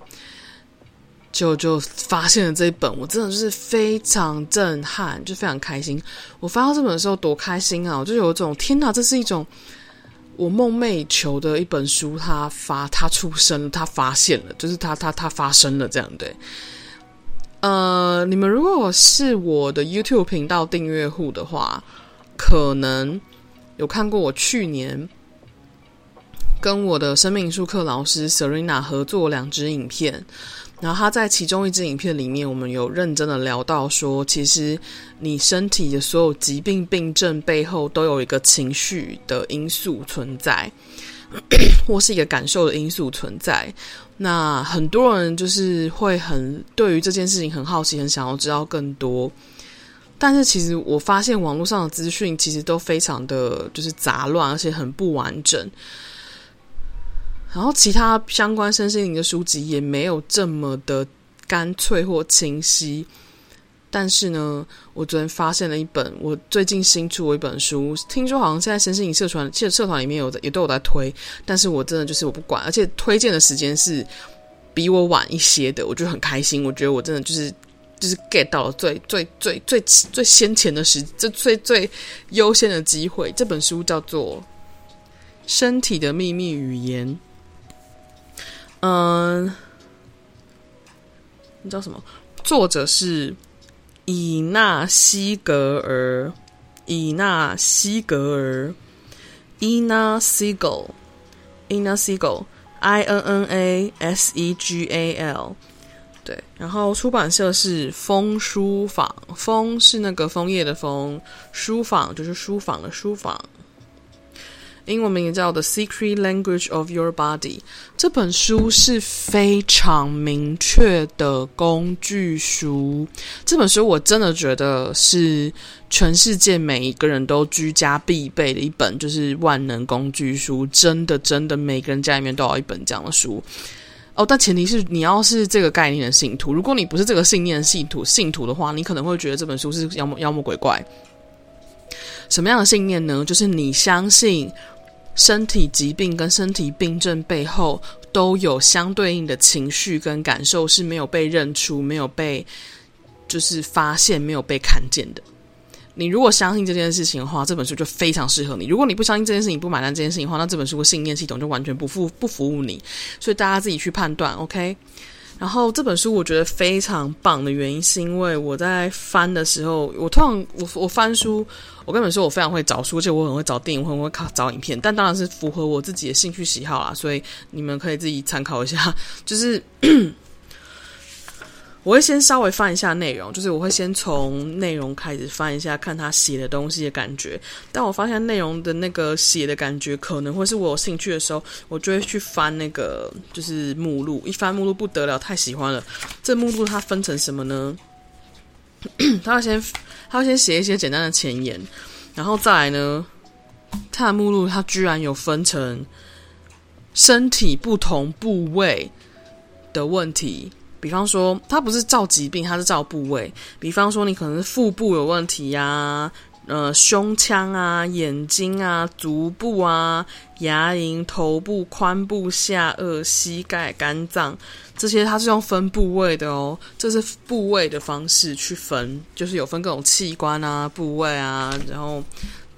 就就发现了这一本，我真的就是非常震撼，就非常开心。我翻到这本的时候多开心啊！我就有一种天哪，这是一种。我梦寐以求的一本书，它发，它出生了，它发现了，就是它，它，它发生了，这样对。呃，你们如果是我的 YouTube 频道订阅户的话，可能有看过我去年跟我的生命艺术课老师 Serena 合作两支影片。然后他在其中一支影片里面，我们有认真的聊到说，其实你身体的所有疾病病症背后都有一个情绪的因素存在，或是一个感受的因素存在。那很多人就是会很对于这件事情很好奇，很想要知道更多。但是其实我发现网络上的资讯其实都非常的就是杂乱，而且很不完整。然后其他相关身心灵的书籍也没有这么的干脆或清晰，但是呢，我昨天发现了一本我最近新出的一本书，听说好像现在身心灵社团，其社团里面有也都有在推，但是我真的就是我不管，而且推荐的时间是比我晚一些的，我就很开心，我觉得我真的就是就是 get 到了最最最最最先前的时，这最最优先的机会。这本书叫做《身体的秘密语言》。嗯，你知道什么？作者是伊纳西格尔，伊纳西格尔，伊纳西格尔，伊纳西格尔，I N N A S E G A L。对，然后出版社是枫书坊，枫是那个枫叶的枫，书坊就是书坊的书坊。英文名叫《The Secret Language of Your Body》，这本书是非常明确的工具书。这本书我真的觉得是全世界每一个人都居家必备的一本，就是万能工具书。真的，真的，每个人家里面都有一本这样的书。哦，但前提是你要是这个概念的信徒。如果你不是这个信念的信徒，信徒的话，你可能会觉得这本书是妖魔妖魔鬼怪。什么样的信念呢？就是你相信。身体疾病跟身体病症背后都有相对应的情绪跟感受是没有被认出、没有被就是发现、没有被看见的。你如果相信这件事情的话，这本书就非常适合你；如果你不相信这件事情、不买单这件事情的话，那这本书的信念系统就完全不服不服务你。所以大家自己去判断，OK。然后这本书我觉得非常棒的原因，是因为我在翻的时候，我通常我我翻书，我跟你们说我非常会找书，而且我很会找电影，我很会看找影片，但当然是符合我自己的兴趣喜好啦，所以你们可以自己参考一下，就是。我会先稍微翻一下内容，就是我会先从内容开始翻一下，看他写的东西的感觉。但我发现内容的那个写的感觉可能会是我有兴趣的时候，我就会去翻那个就是目录。一翻目录不得了，太喜欢了。这目录它分成什么呢？他要先他要先写一些简单的前言，然后再来呢，他的目录它居然有分成身体不同部位的问题。比方说，它不是照疾病，它是照部位。比方说，你可能是腹部有问题呀、呃，胸腔啊，眼睛啊，足部啊，牙龈、头部、髋部、下颚、膝盖、肝脏这些，它是用分部位的哦。这是部位的方式去分，就是有分各种器官啊、部位啊，然后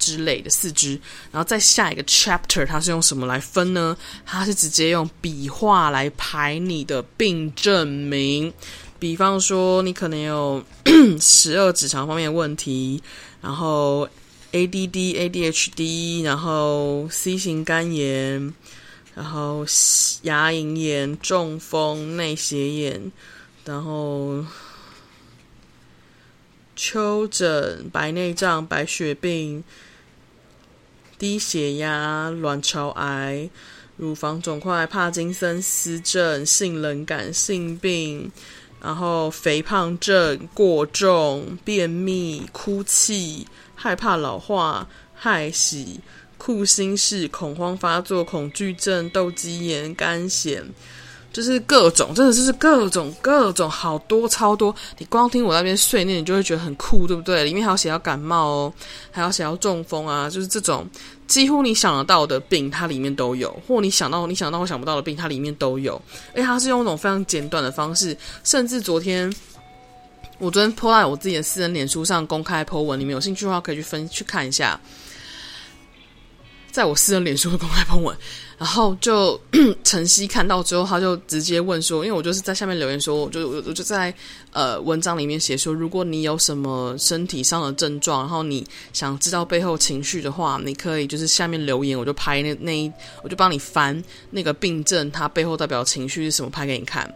之类的四肢，然后再下一个 chapter，它是用什么来分呢？它是直接用笔画来排你的病症名。比方说，你可能有 十二指肠方面的问题，然后 ADD、ADHD，然后 C 型肝炎，然后牙龈炎、中风、内斜眼，然后。丘疹、白内障、白血病、低血压、卵巢癌、乳房肿块、帕金森氏症、性冷感、性病，然后肥胖症、过重、便秘、哭泣、害怕老化、害喜、酷心式、恐慌发作、恐惧症、斗鸡眼、肝癣。就是各种，真的就是各种各种，好多超多。你光听我那边碎念，你就会觉得很酷，对不对？里面还有写到感冒哦，还要写到中风啊，就是这种几乎你想得到的病，它里面都有；或你想到你想到我想不到的病，它里面都有。诶，它是用一种非常简短的方式，甚至昨天我昨天 po 在我自己的私人脸书上公开 po 文，你们有兴趣的话可以去分去看一下，在我私人脸书的公开 po 文。然后就 晨曦看到之后，他就直接问说：“因为我就是在下面留言说，我就我就在呃文章里面写说，如果你有什么身体上的症状，然后你想知道背后情绪的话，你可以就是下面留言，我就拍那那一，我就帮你翻那个病症，它背后代表情绪是什么，拍给你看。”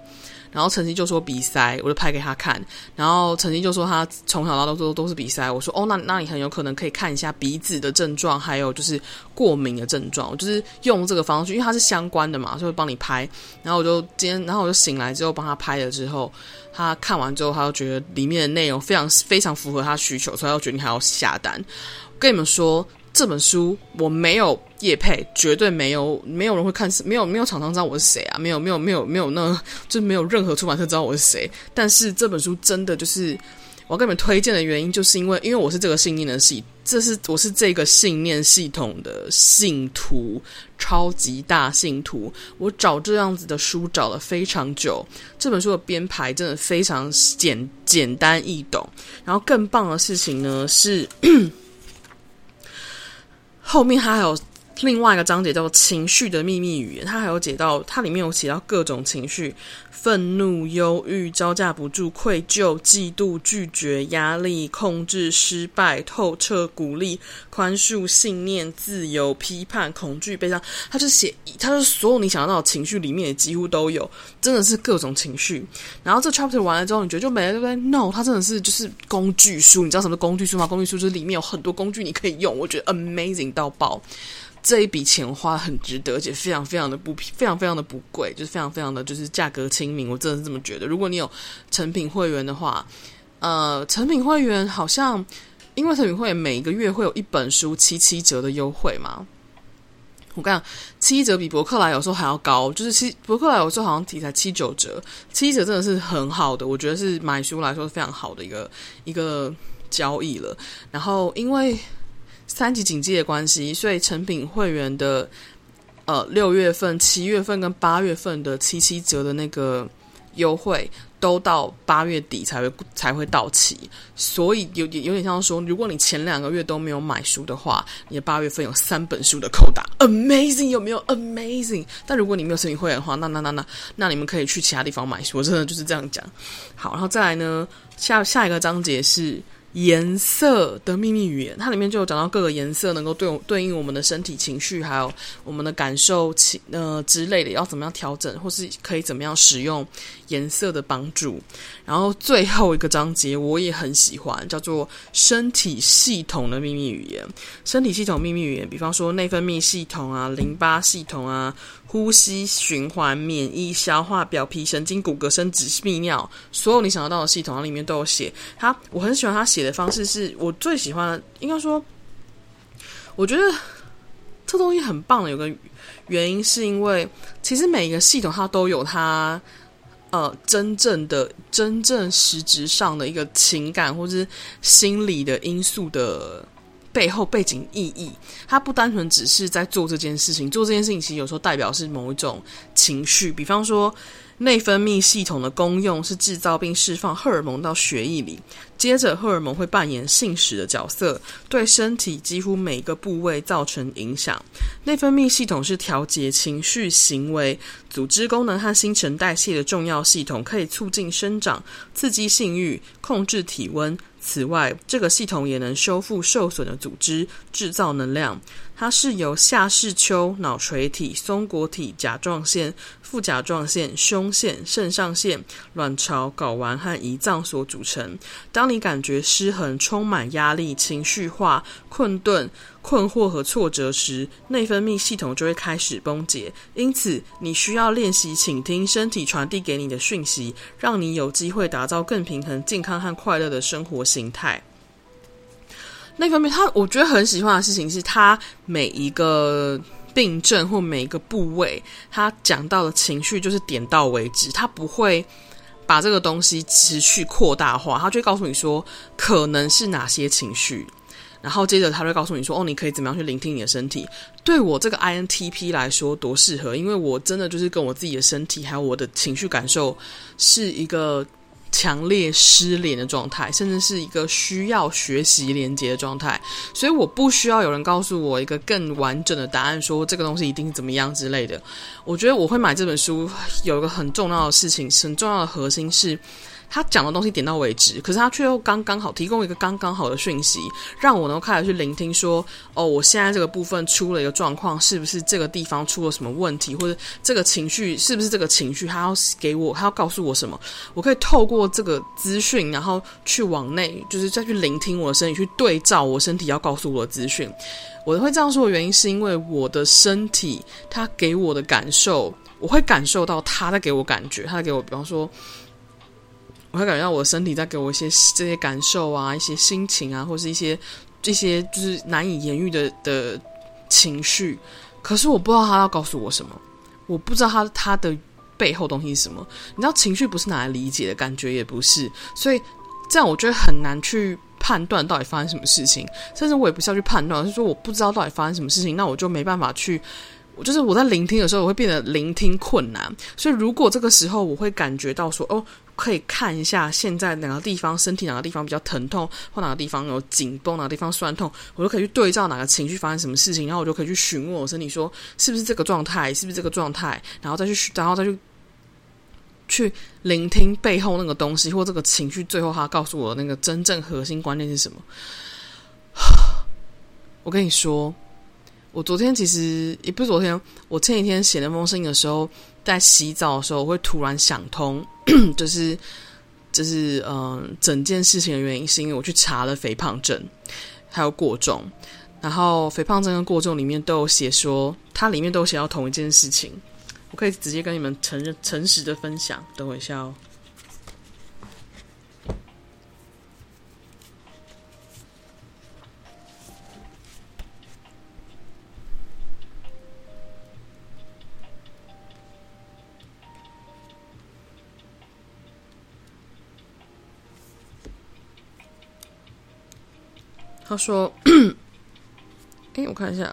然后晨曦就说鼻塞，我就拍给他看。然后晨曦就说他从小到大都都是鼻塞。我说哦，那那你很有可能可以看一下鼻子的症状，还有就是过敏的症状。我就是用这个方式，因为它是相关的嘛，就会帮你拍。然后我就今天，然后我就醒来之后帮他拍了之后，他看完之后，他就觉得里面的内容非常非常符合他需求，所以他就决定还要下单。跟你们说。这本书我没有业配，绝对没有，没有人会看，没有没有厂商知道我是谁啊，没有没有没有没有那，就没有任何出版社知道我是谁。但是这本书真的就是我要跟你们推荐的原因，就是因为因为我是这个信念的系，这是我是这个信念系统的信徒，超级大信徒。我找这样子的书找了非常久，这本书的编排真的非常简简单易懂。然后更棒的事情呢是。后面它还有另外一个章节叫做“情绪的秘密语言”，它还有写到，它里面有写到各种情绪。愤怒、忧郁、招架不住、愧疚、嫉妒、拒绝、压力、控制、失败、透彻、鼓励、宽恕、信念、自由、批判、恐惧、悲伤，他就写，他就所有你想到的情绪里面也几乎都有，真的是各种情绪。然后这 chapter 完了之后，你觉得就没了，对不对？No，它真的是就是工具书。你知道什么工具书吗？工具书就是里面有很多工具你可以用，我觉得 amazing 到爆。这一笔钱花很值得，而且非常非常的不非常非常的不贵，就是非常非常的就是价格亲民，我真的是这么觉得。如果你有成品会员的话，呃，成品会员好像因为成品会员每个月会有一本书七七折的优惠嘛，我跟你讲，七折比博客来有时候还要高，就是七博客来有时候好像提才七九折，七折真的是很好的，我觉得是买书来说是非常好的一个一个交易了。然后因为。三级警戒的关系，所以成品会员的呃六月份、七月份跟八月份的七七折的那个优惠，都到八月底才会才会到期。所以有点有点像说，如果你前两个月都没有买书的话，你的八月份有三本书的扣打，amazing 有没有 amazing？但如果你没有成品会员的话，那那那那那你们可以去其他地方买书，我真的就是这样讲。好，然后再来呢，下下一个章节是。颜色的秘密语言，它里面就有讲到各个颜色能够对对应我们的身体情绪，还有我们的感受情呃之类的，要怎么样调整，或是可以怎么样使用颜色的帮助。然后最后一个章节我也很喜欢，叫做身体系统的秘密语言。身体系统秘密语言，比方说内分泌系统啊、淋巴系统啊。呼吸、循环、免疫、消化、表皮、神经、骨骼、生殖、泌尿，所有你想得到的系统，它里面都有写。他，我很喜欢他写的方式，是我最喜欢的。应该说，我觉得这东西很棒的。有个原因是因为，其实每一个系统它都有它呃真正的、真正实质上的一个情感或者是心理的因素的。背后背景意义，它不单纯只是在做这件事情，做这件事情其实有时候代表是某一种情绪，比方说。内分泌系统的功用是制造并释放荷尔蒙到血液里，接着荷尔蒙会扮演信使的角色，对身体几乎每个部位造成影响。内分泌系统是调节情绪、行为、组织功能和新陈代谢的重要系统，可以促进生长、刺激性欲、控制体温。此外，这个系统也能修复受损的组织，制造能量。它是由下视丘、脑垂体、松果体、甲状腺、副甲状腺、胸腺、肾上腺、卵巢、睾丸和胰脏所组成。当你感觉失衡、充满压力、情绪化、困顿、困惑和挫折时，内分泌系统就会开始崩解。因此，你需要练习倾听身体传递给你的讯息，让你有机会打造更平衡、健康和快乐的生活形态。那方面，他我觉得很喜欢的事情是，他每一个病症或每一个部位，他讲到的情绪就是点到为止，他不会把这个东西持续扩大化，他就会告诉你说可能是哪些情绪，然后接着他会告诉你说，哦，你可以怎么样去聆听你的身体。对我这个 INTP 来说多适合，因为我真的就是跟我自己的身体还有我的情绪感受是一个。强烈失联的状态，甚至是一个需要学习连接的状态，所以我不需要有人告诉我一个更完整的答案，说这个东西一定怎么样之类的。我觉得我会买这本书，有一个很重要的事情，很重要的核心是。他讲的东西点到为止，可是他却又刚刚好提供一个刚刚好的讯息，让我能够开始去聆听说，哦，我现在这个部分出了一个状况，是不是这个地方出了什么问题，或者这个情绪是不是这个情绪，他要给我，他要告诉我什么？我可以透过这个资讯，然后去往内，就是再去聆听我的身体，去对照我身体要告诉我的资讯。我会这样说的原因，是因为我的身体，他给我的感受，我会感受到他在给我感觉，他在给我，比方说。我会感觉到我的身体在给我一些这些感受啊，一些心情啊，或是一些这些就是难以言喻的的情绪。可是我不知道他要告诉我什么，我不知道他他的背后东西是什么。你知道，情绪不是拿来理解的，感觉也不是，所以这样我觉得很难去判断到底发生什么事情。甚至我也不是要去判断，是说我不知道到底发生什么事情，那我就没办法去。就是我在聆听的时候，我会变得聆听困难。所以如果这个时候我会感觉到说，哦。可以看一下现在哪个地方身体哪个地方比较疼痛，或哪个地方有紧绷，哪个地方酸痛，我就可以去对照哪个情绪发生什么事情，然后我就可以去询问我身体说是不是这个状态，是不是这个状态，然后再去，然后再去去聆听背后那个东西或这个情绪，最后他告诉我那个真正核心观念是什么。我跟你说，我昨天其实也不是昨天，我前几天写那封信的时候，在洗澡的时候，我会突然想通。就是，就是，嗯、整件事情的原因是因为我去查了肥胖症，还有过重，然后肥胖症跟过重里面都有写说，它里面都有写到同一件事情，我可以直接跟你们诚认、诚实的分享。等我一下哦。他说：“ 哎，我看一下。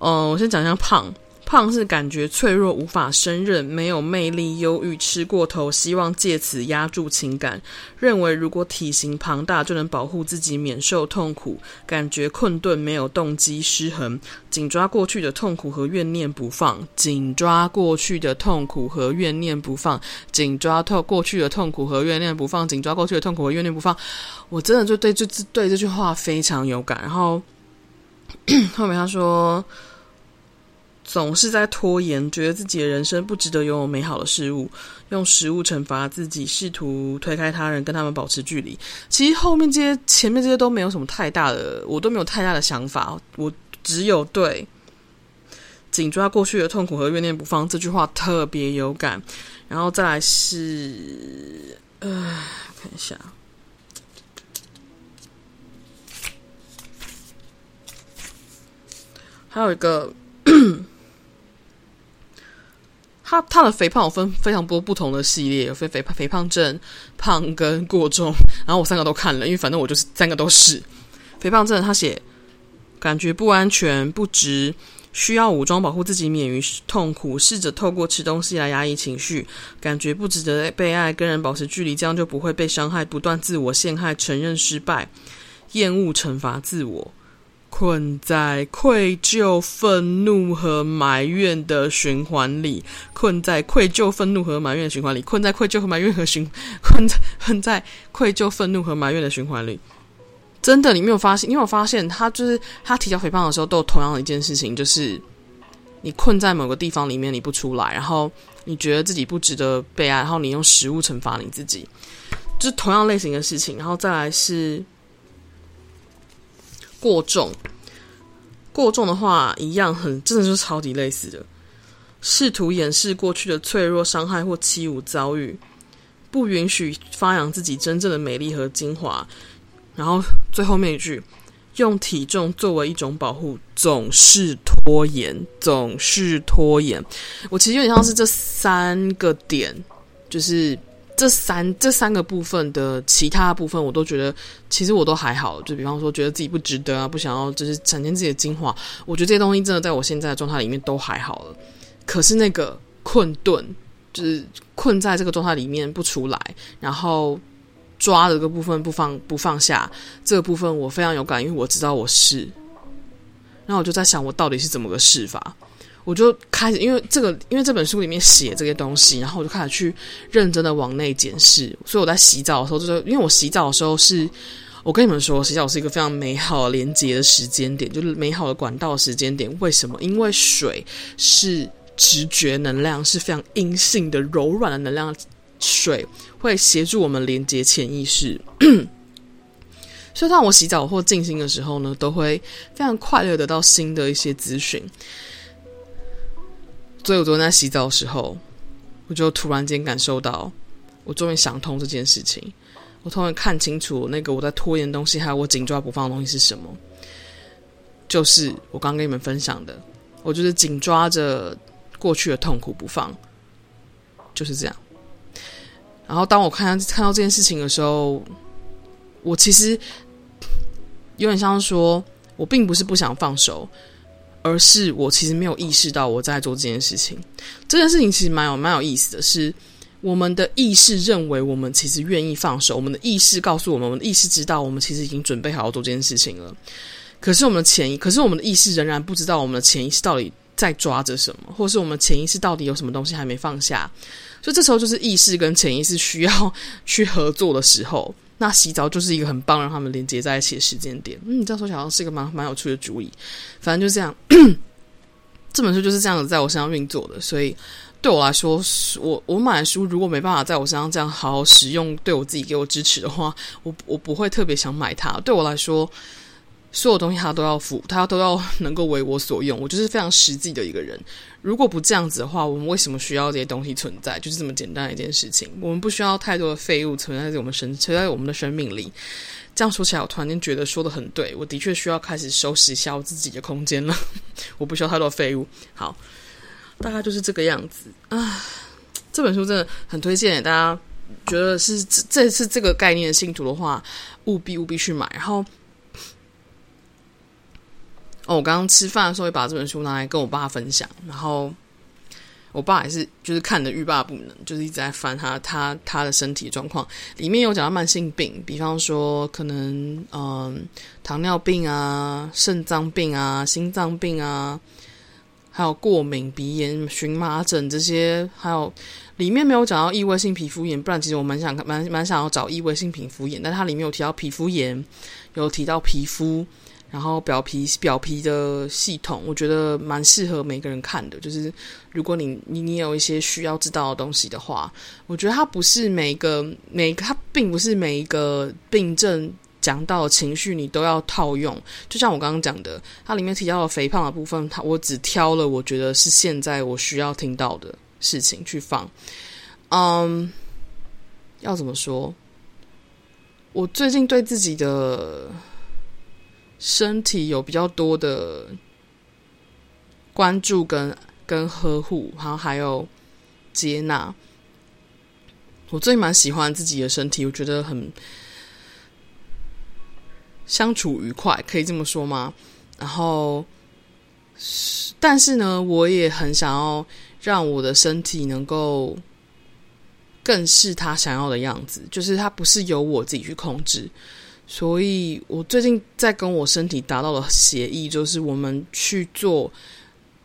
哦，我先讲一下胖。”胖是感觉脆弱，无法胜任，没有魅力，忧郁，吃过头，希望借此压住情感，认为如果体型庞大就能保护自己免受痛苦，感觉困顿，没有动机，失衡，紧抓过去的痛苦和怨念不放，紧抓过去的痛苦和怨念不放，紧抓透过去的痛苦和怨念不放，紧抓过去的痛苦和怨念不放。我真的就对这对这句话非常有感。然后 后面他说。总是在拖延，觉得自己的人生不值得拥有美好的事物，用食物惩罚自己，试图推开他人，跟他们保持距离。其实后面这些、前面这些都没有什么太大的，我都没有太大的想法。我只有对紧抓过去的痛苦和怨念不放这句话特别有感。然后再来是，呃，看一下。还有一个，他他的肥胖有分非常多不同的系列，有分肥胖肥胖症、胖跟过重，然后我三个都看了，因为反正我就是三个都是肥胖症。他写感觉不安全、不值。需要武装保护自己免于痛苦，试着透过吃东西来压抑情绪，感觉不值得被爱，跟人保持距离，这样就不会被伤害，不断自我陷害，承认失败，厌恶惩罚自我，困在愧疚、愤怒和埋怨的循环里，困在愧疚、愤怒和埋怨的循环里，困在愧疚和埋怨和循，困在困在愧疚、愤怒和埋怨的循环里。真的，你没有发现？你有发现，他就是他提交肥胖的时候，都有同样的一件事情，就是你困在某个地方里面，你不出来，然后你觉得自己不值得被爱，然后你用食物惩罚你自己，就是同样类型的事情。然后再来是过重，过重的话一样很，真的就是超级类似的，试图掩饰过去的脆弱、伤害或欺侮遭遇，不允许发扬自己真正的美丽和精华。然后最后面一句，用体重作为一种保护，总是拖延，总是拖延。我其实有点像是这三个点，就是这三这三个部分的其他部分，我都觉得其实我都还好。就比方说，觉得自己不值得啊，不想要就是展现自己的精华，我觉得这些东西真的在我现在的状态里面都还好了。可是那个困顿，就是困在这个状态里面不出来，然后。抓的个部分不放不放下，这个部分我非常有感，因为我知道我是。然后我就在想，我到底是怎么个试法？我就开始，因为这个，因为这本书里面写这些东西，然后我就开始去认真的往内检视。所以我在洗澡的时候，就是因为我洗澡的时候是，我跟你们说，洗澡是一个非常美好连接的时间点，就是美好的管道时间点。为什么？因为水是直觉能量，是非常阴性的、柔软的能量。水会协助我们连接潜意识，所以当我洗澡或静心的时候呢，都会非常快乐得到新的一些资讯。所以我昨天在洗澡的时候，我就突然间感受到，我终于想通这件事情。我突然看清楚那个我在拖延东西，还有我紧抓不放的东西是什么，就是我刚跟你们分享的，我就是紧抓着过去的痛苦不放，就是这样。然后，当我看看到这件事情的时候，我其实有点像说，我并不是不想放手，而是我其实没有意识到我在做这件事情。这件事情其实蛮有蛮有意思的是，我们的意识认为我们其实愿意放手，我们的意识告诉我们，我们的意识知道我们其实已经准备好要做这件事情了。可是我们的潜意，可是我们的意识仍然不知道我们的潜意识到底在抓着什么，或是我们潜意识到底有什么东西还没放下。所以这时候就是意识跟潜意识需要 去合作的时候，那洗澡就是一个很棒让他们连接在一起的时间点。嗯，这样说好像是一个蛮蛮有趣的主意。反正就这样，这本书就是这样子在我身上运作的。所以对我来说，我我买的书如果没办法在我身上这样好好使用，对我自己给我支持的话，我我不会特别想买它。对我来说。所有东西他都要付，他都要能够为我所用。我就是非常实际的一个人。如果不这样子的话，我们为什么需要这些东西存在？就是这么简单一件事情。我们不需要太多的废物存在在我们身存在我们的生命里。这样说起来，我突然间觉得说得很对。我的确需要开始收拾一下我自己的空间了。我不需要太多废物。好，大概就是这个样子啊。这本书真的很推荐，大家觉得是这是这个概念的信徒的话，务必务必去买。然后。哦，我刚刚吃饭的时候，也把这本书拿来跟我爸分享，然后我爸也是，就是看得欲罢不能，就是一直在翻他他他的身体状况，里面有讲到慢性病，比方说可能嗯、糖尿病啊、肾脏病啊、心脏病啊，还有过敏、鼻炎、荨麻疹这些，还有里面没有讲到异位性皮肤炎，不然其实我蛮想蛮蛮想要找异位性皮肤炎，但它里面有提到皮肤炎，有提到皮肤。然后表皮表皮的系统，我觉得蛮适合每个人看的。就是如果你你你有一些需要知道的东西的话，我觉得它不是每一个每一个它并不是每一个病症讲到的情绪你都要套用。就像我刚刚讲的，它里面提到的肥胖的部分，它我只挑了我觉得是现在我需要听到的事情去放。嗯，要怎么说？我最近对自己的。身体有比较多的关注跟跟呵护，然后还有接纳。我最蛮喜欢自己的身体，我觉得很相处愉快，可以这么说吗？然后，但是呢，我也很想要让我的身体能够更是他想要的样子，就是他不是由我自己去控制。所以我最近在跟我身体达到了协议，就是我们去做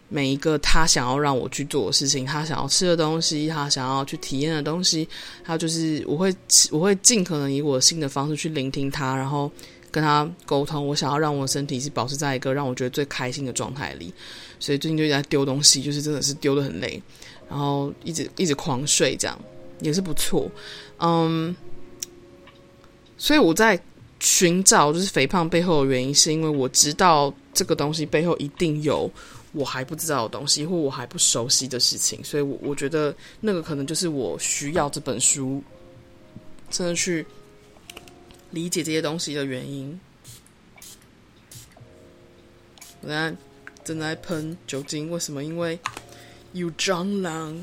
每一个他想要让我去做的事情，他想要吃的东西，他想要去体验的东西，还有就是我会我会尽可能以我新的方式去聆听他，然后跟他沟通。我想要让我的身体是保持在一个让我觉得最开心的状态里，所以最近就在丢东西，就是真的是丢的很累，然后一直一直狂睡，这样也是不错。嗯，所以我在。寻找就是肥胖背后的原因，是因为我知道这个东西背后一定有我还不知道的东西，或我还不熟悉的事情，所以我我觉得那个可能就是我需要这本书，真的去理解这些东西的原因。我在正在喷酒精，为什么？因为有蟑螂。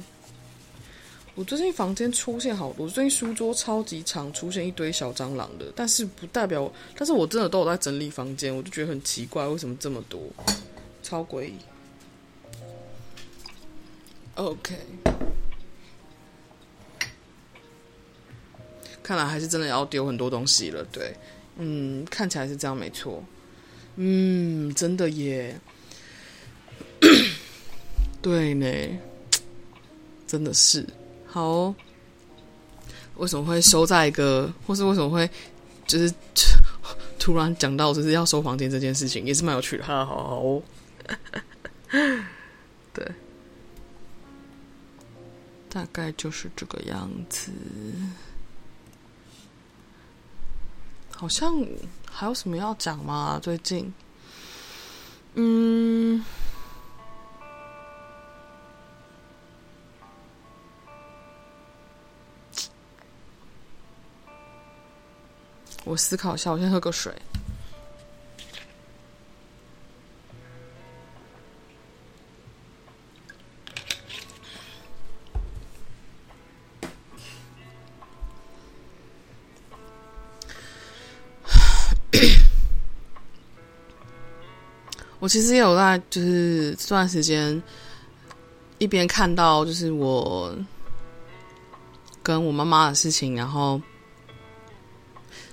我最近房间出现好多，最近书桌超级常出现一堆小蟑螂的，但是不代表，但是我真的都有在整理房间，我就觉得很奇怪，为什么这么多，超诡异。OK，看来还是真的要丢很多东西了，对，嗯，看起来是这样，没错，嗯，真的耶，对呢，真的是。好哦，为什么会收在一个，或是为什么会就是 突然讲到就是要收房间这件事情，也是蛮有趣的。好好好哦，对，大概就是这个样子。好像还有什么要讲吗？最近，嗯。我思考一下，我先喝个水。我其实也有在，就是这段时间一边看到，就是我跟我妈妈的事情，然后。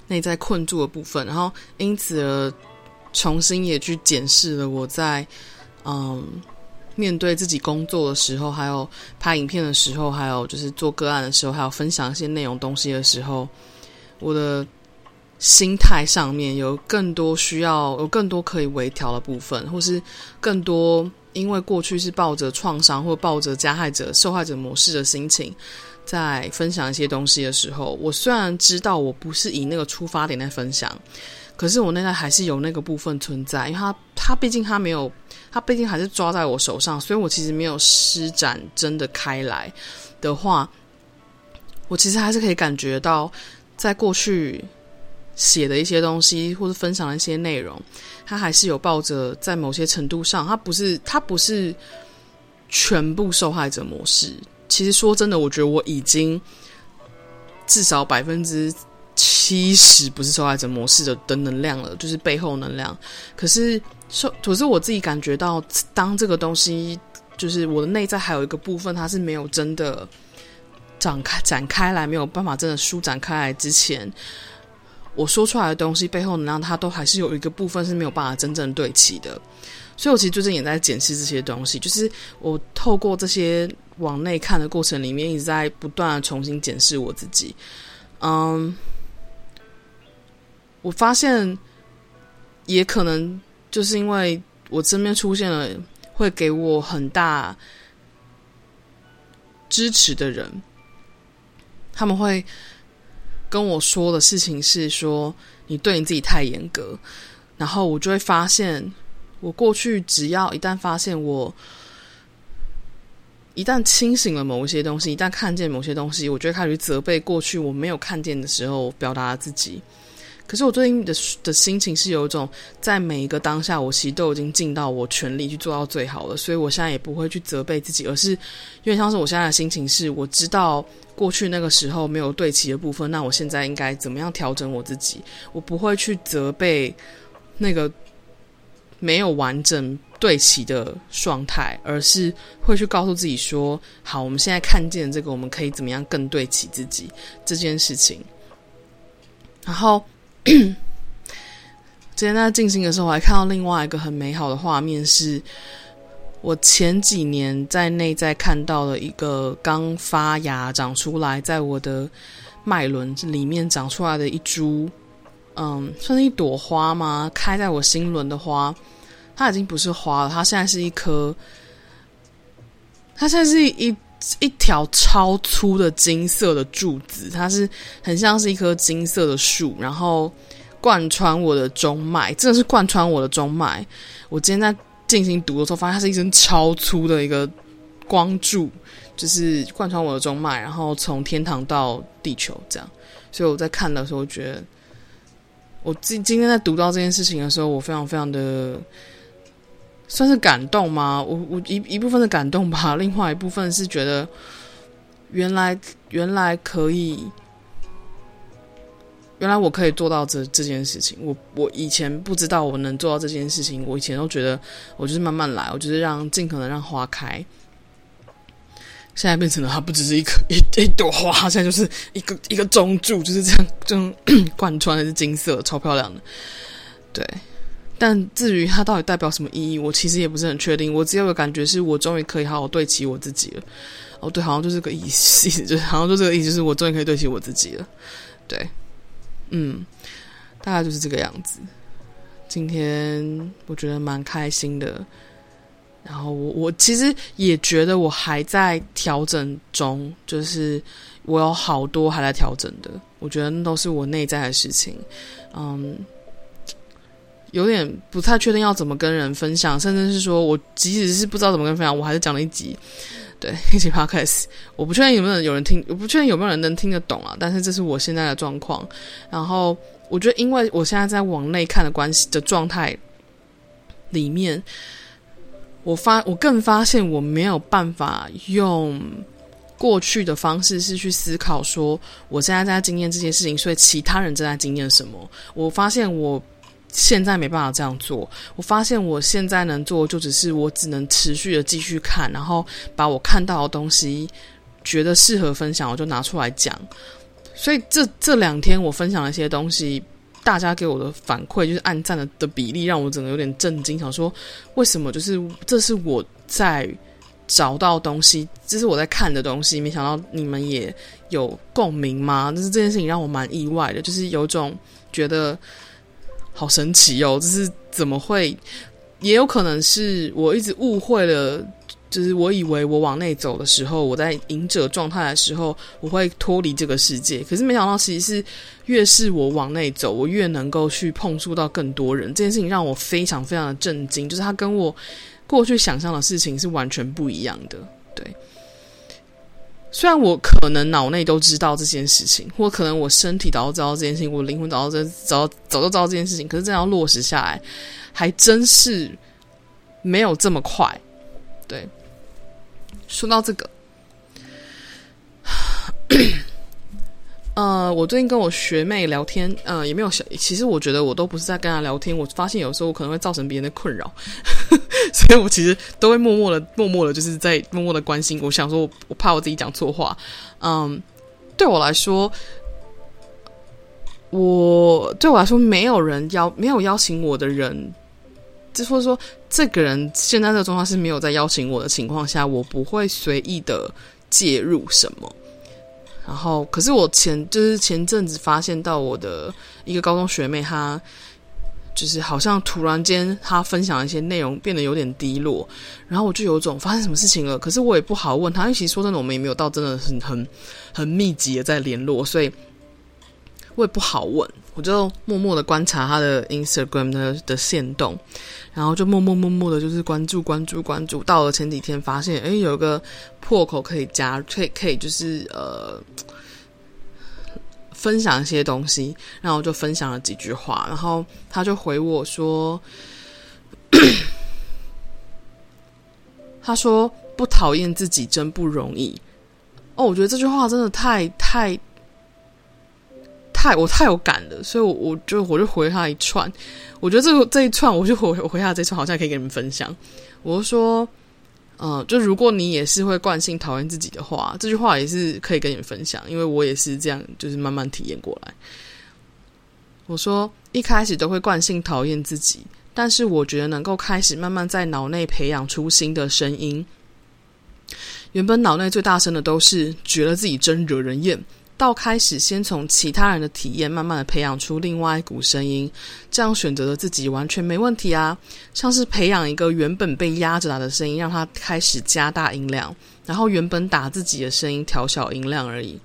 内在困住的部分，然后因此而重新也去检视了我在嗯面对自己工作的时候，还有拍影片的时候，还有就是做个案的时候，还有分享一些内容东西的时候，我的心态上面有更多需要，有更多可以微调的部分，或是更多因为过去是抱着创伤或抱着加害者、受害者模式的心情。在分享一些东西的时候，我虽然知道我不是以那个出发点在分享，可是我内在还是有那个部分存在，因为他他毕竟他没有，他毕竟还是抓在我手上，所以我其实没有施展真的开来的话，我其实还是可以感觉到，在过去写的一些东西或者分享的一些内容，他还是有抱着在某些程度上，他不是他不是全部受害者模式。其实说真的，我觉得我已经至少百分之七十不是受害者模式的的能量了，就是背后能量。可是受，可是我自己感觉到，当这个东西就是我的内在还有一个部分，它是没有真的展开展开来，没有办法真的舒展开来之前，我说出来的东西背后能量，它都还是有一个部分是没有办法真正对齐的。所以我其实最近也在检视这些东西，就是我透过这些。往内看的过程里面，一直在不断的重新检视我自己。嗯，我发现，也可能就是因为我身边出现了会给我很大支持的人，他们会跟我说的事情是说，你对你自己太严格，然后我就会发现，我过去只要一旦发现我。一旦清醒了某一些东西，一旦看见某些东西，我就开始责备过去我没有看见的时候表达自己。可是我最近的的心情是有一种，在每一个当下，我其实都已经尽到我全力去做到最好了，所以我现在也不会去责备自己，而是因为像是我现在的心情是，我知道过去那个时候没有对齐的部分，那我现在应该怎么样调整我自己？我不会去责备那个没有完整对齐的状态，而是会去告诉自己说：好，我们现在看见这个，我们可以怎么样更对齐自己这件事情，然后。今天在进行的时候，我还看到另外一个很美好的画面，是我前几年在内在看到的一个刚发芽长出来，在我的脉轮里面长出来的一株，嗯，算是一朵花吗？开在我心轮的花，它已经不是花了，它现在是一颗，它现在是一一条超粗的金色的柱子，它是很像是一棵金色的树，然后。贯穿我的中脉，真的是贯穿我的中脉。我今天在进行读的时候，发现它是一根超粗的一个光柱，就是贯穿我的中脉，然后从天堂到地球这样。所以我在看的时候，觉得我今今天在读到这件事情的时候，我非常非常的算是感动吗？我我一一部分的感动吧，另外一部分是觉得原来原来可以。原来我可以做到这这件事情，我我以前不知道我能做到这件事情，我以前都觉得我就是慢慢来，我就是让尽可能让花开。现在变成了它不只是一颗一一朵花，现在就是一个一个中柱，就是这样这样 贯穿的是金色，超漂亮的。对，但至于它到底代表什么意义，我其实也不是很确定。我只有个感觉是我终于可以好好对齐我自己了。哦，对，好像就是这个意思，意 思就是好像就这个意思，就是我终于可以对齐我自己了。对。嗯，大概就是这个样子。今天我觉得蛮开心的，然后我我其实也觉得我还在调整中，就是我有好多还在调整的，我觉得那都是我内在的事情。嗯，有点不太确定要怎么跟人分享，甚至是说我即使是不知道怎么跟分享，我还是讲了一集。对，一起 podcast，我不确定有没有有人听，我不确定有没有人能听得懂啊。但是这是我现在的状况。然后我觉得，因为我现在在往内看的关系的状态里面，我发我更发现我没有办法用过去的方式是去思考说，我现在在经验这件事情，所以其他人正在经验什么。我发现我。现在没办法这样做。我发现我现在能做，就只是我只能持续的继续看，然后把我看到的东西觉得适合分享，我就拿出来讲。所以这这两天我分享了一些东西，大家给我的反馈就是按赞的的比例让我整个有点震惊，想说为什么？就是这是我在找到东西，这是我在看的东西，没想到你们也有共鸣吗？就是这件事情让我蛮意外的，就是有种觉得。好神奇哦！就是怎么会？也有可能是我一直误会了，就是我以为我往内走的时候，我在隐者状态的时候，我会脱离这个世界。可是没想到，其实是越是我往内走，我越能够去碰触到更多人。这件事情让我非常非常的震惊，就是他跟我过去想象的事情是完全不一样的。对。虽然我可能脑内都知道这件事情，或可能我身体早就知道这件事情，我灵魂早就早早就知道这件事情，可是这样落实下来，还真是没有这么快。对，说到这个。呃，我最近跟我学妹聊天，呃，也没有小。其实我觉得我都不是在跟她聊天，我发现有时候我可能会造成别人的困扰，所以我其实都会默默的、默默的，就是在默默的关心。我想说，我怕我自己讲错话。嗯，对我来说，我对我来说，没有人邀，没有邀请我的人，就是说，说这个人现在的状况是没有在邀请我的情况下，我不会随意的介入什么。然后，可是我前就是前阵子发现到我的一个高中学妹，她就是好像突然间她分享一些内容变得有点低落，然后我就有种发生什么事情了。可是我也不好问她，因为其实说真的，我们也没有到真的很很很密集的在联络，所以我也不好问。我就默默的观察她的 Instagram 的的限动，然后就默默默默的，就是关注关注关注。到了前几天，发现诶，有个破口可以加，可以可以就是呃。分享一些东西，然后我就分享了几句话，然后他就回我说，他说不讨厌自己真不容易。哦，我觉得这句话真的太太太我太有感了，所以我我就我就回他一串。我觉得这个这一串，我就回我回他这一串，好像可以跟你们分享。我就说。嗯，就如果你也是会惯性讨厌自己的话，这句话也是可以跟你们分享，因为我也是这样，就是慢慢体验过来。我说一开始都会惯性讨厌自己，但是我觉得能够开始慢慢在脑内培养出新的声音。原本脑内最大声的都是觉得自己真惹人厌。到开始先从其他人的体验，慢慢的培养出另外一股声音，这样选择的自己完全没问题啊。像是培养一个原本被压着打的声音，让它开始加大音量，然后原本打自己的声音调小音量而已。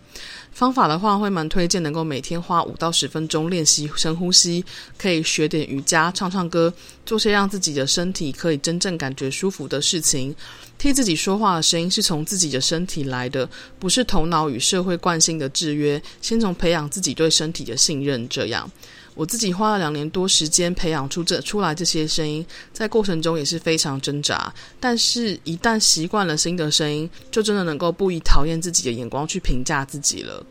方法的话，会蛮推荐能够每天花五到十分钟练习深呼吸，可以学点瑜伽，唱唱歌，做些让自己的身体可以真正感觉舒服的事情。替自己说话的声音是从自己的身体来的，不是头脑与社会惯性的制约。先从培养自己对身体的信任，这样。我自己花了两年多时间培养出这出来这些声音，在过程中也是非常挣扎。但是，一旦习惯了新的声音，就真的能够不以讨厌自己的眼光去评价自己了。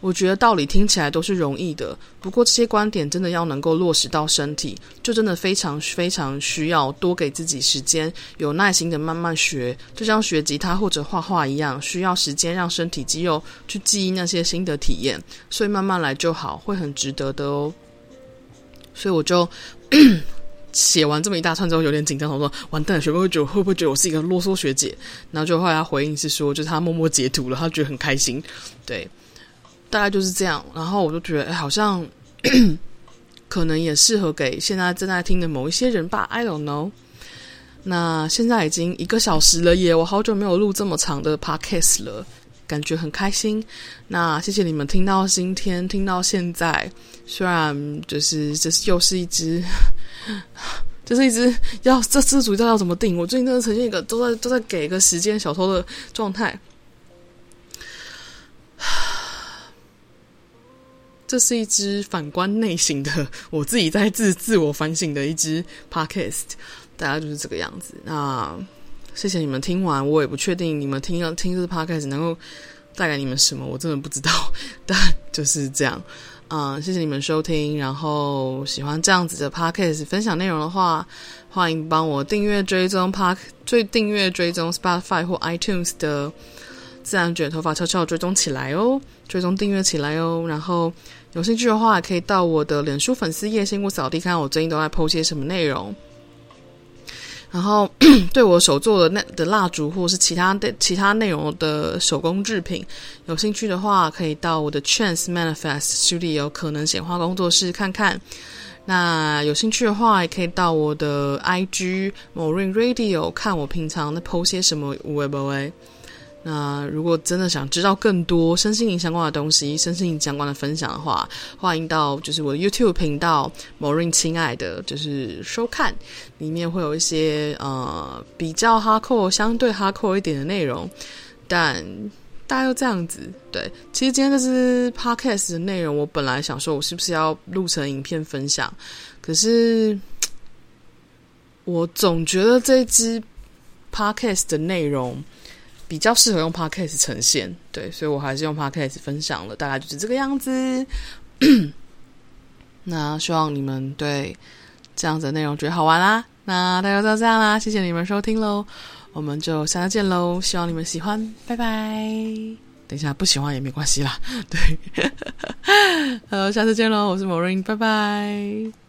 我觉得道理听起来都是容易的，不过这些观点真的要能够落实到身体，就真的非常非常需要多给自己时间，有耐心的慢慢学，就像学吉他或者画画一样，需要时间让身体肌肉去记忆那些新的体验，所以慢慢来就好，会很值得的哦。所以我就 写完这么一大串之后，有点紧张，我说完蛋了，学妹会觉得会不会觉得我是一个啰嗦学姐？然后就后来他回应是说，就是他默默截图了，他觉得很开心，对。大概就是这样，然后我就觉得，哎，好像 可能也适合给现在正在听的某一些人吧。I don't know。那现在已经一个小时了耶，我好久没有录这么长的 podcast 了，感觉很开心。那谢谢你们听到今天，听到现在，虽然就是这又是一只，这是一只要这这主题要怎么定？我最近真的呈现一个都在都在给一个时间小偷的状态。这是一只反观内省的，我自己在自自我反省的一只 podcast，大概就是这个样子。那谢谢你们听完，我也不确定你们听要听这个 podcast 能够带给你们什么，我真的不知道。但就是这样，啊、谢谢你们收听。然后喜欢这样子的 podcast 分享内容的话，欢迎帮我订阅追踪 Park 最订阅追踪 Spotify 或 iTunes 的自然卷头发悄悄追踪起来哦，追踪订阅起来哦，然后。有兴趣的话，可以到我的脸书粉丝页先过扫地，看看我最近都在 po 些什么内容。然后，对我手做的那的蜡烛，或者是其他的其他内容的手工制品，有兴趣的话，可以到我的 Chance Manifest Studio 可能显化工作室看看。那有兴趣的话，也可以到我的 IG Morin Radio 看我平常在 po 些什么微博。那如果真的想知道更多身心灵相关的东西，身心灵相关的分享的话，欢迎到就是我的 YouTube 频道某人亲爱的，就是收看，里面会有一些呃比较哈扣相对哈扣一点的内容，但大概就这样子。对，其实今天这是 Podcast 的内容，我本来想说我是不是要录成影片分享，可是我总觉得这支 Podcast 的内容。比较适合用 Podcast 呈现，对，所以我还是用 Podcast 分享了，大概就是这个样子。那希望你们对这样子的内容觉得好玩啦。那大家就这样啦，谢谢你们收听喽，我们就下次见喽。希望你们喜欢，拜拜。等一下不喜欢也没关系啦，对。好，下次见喽，我是 Morin，拜拜。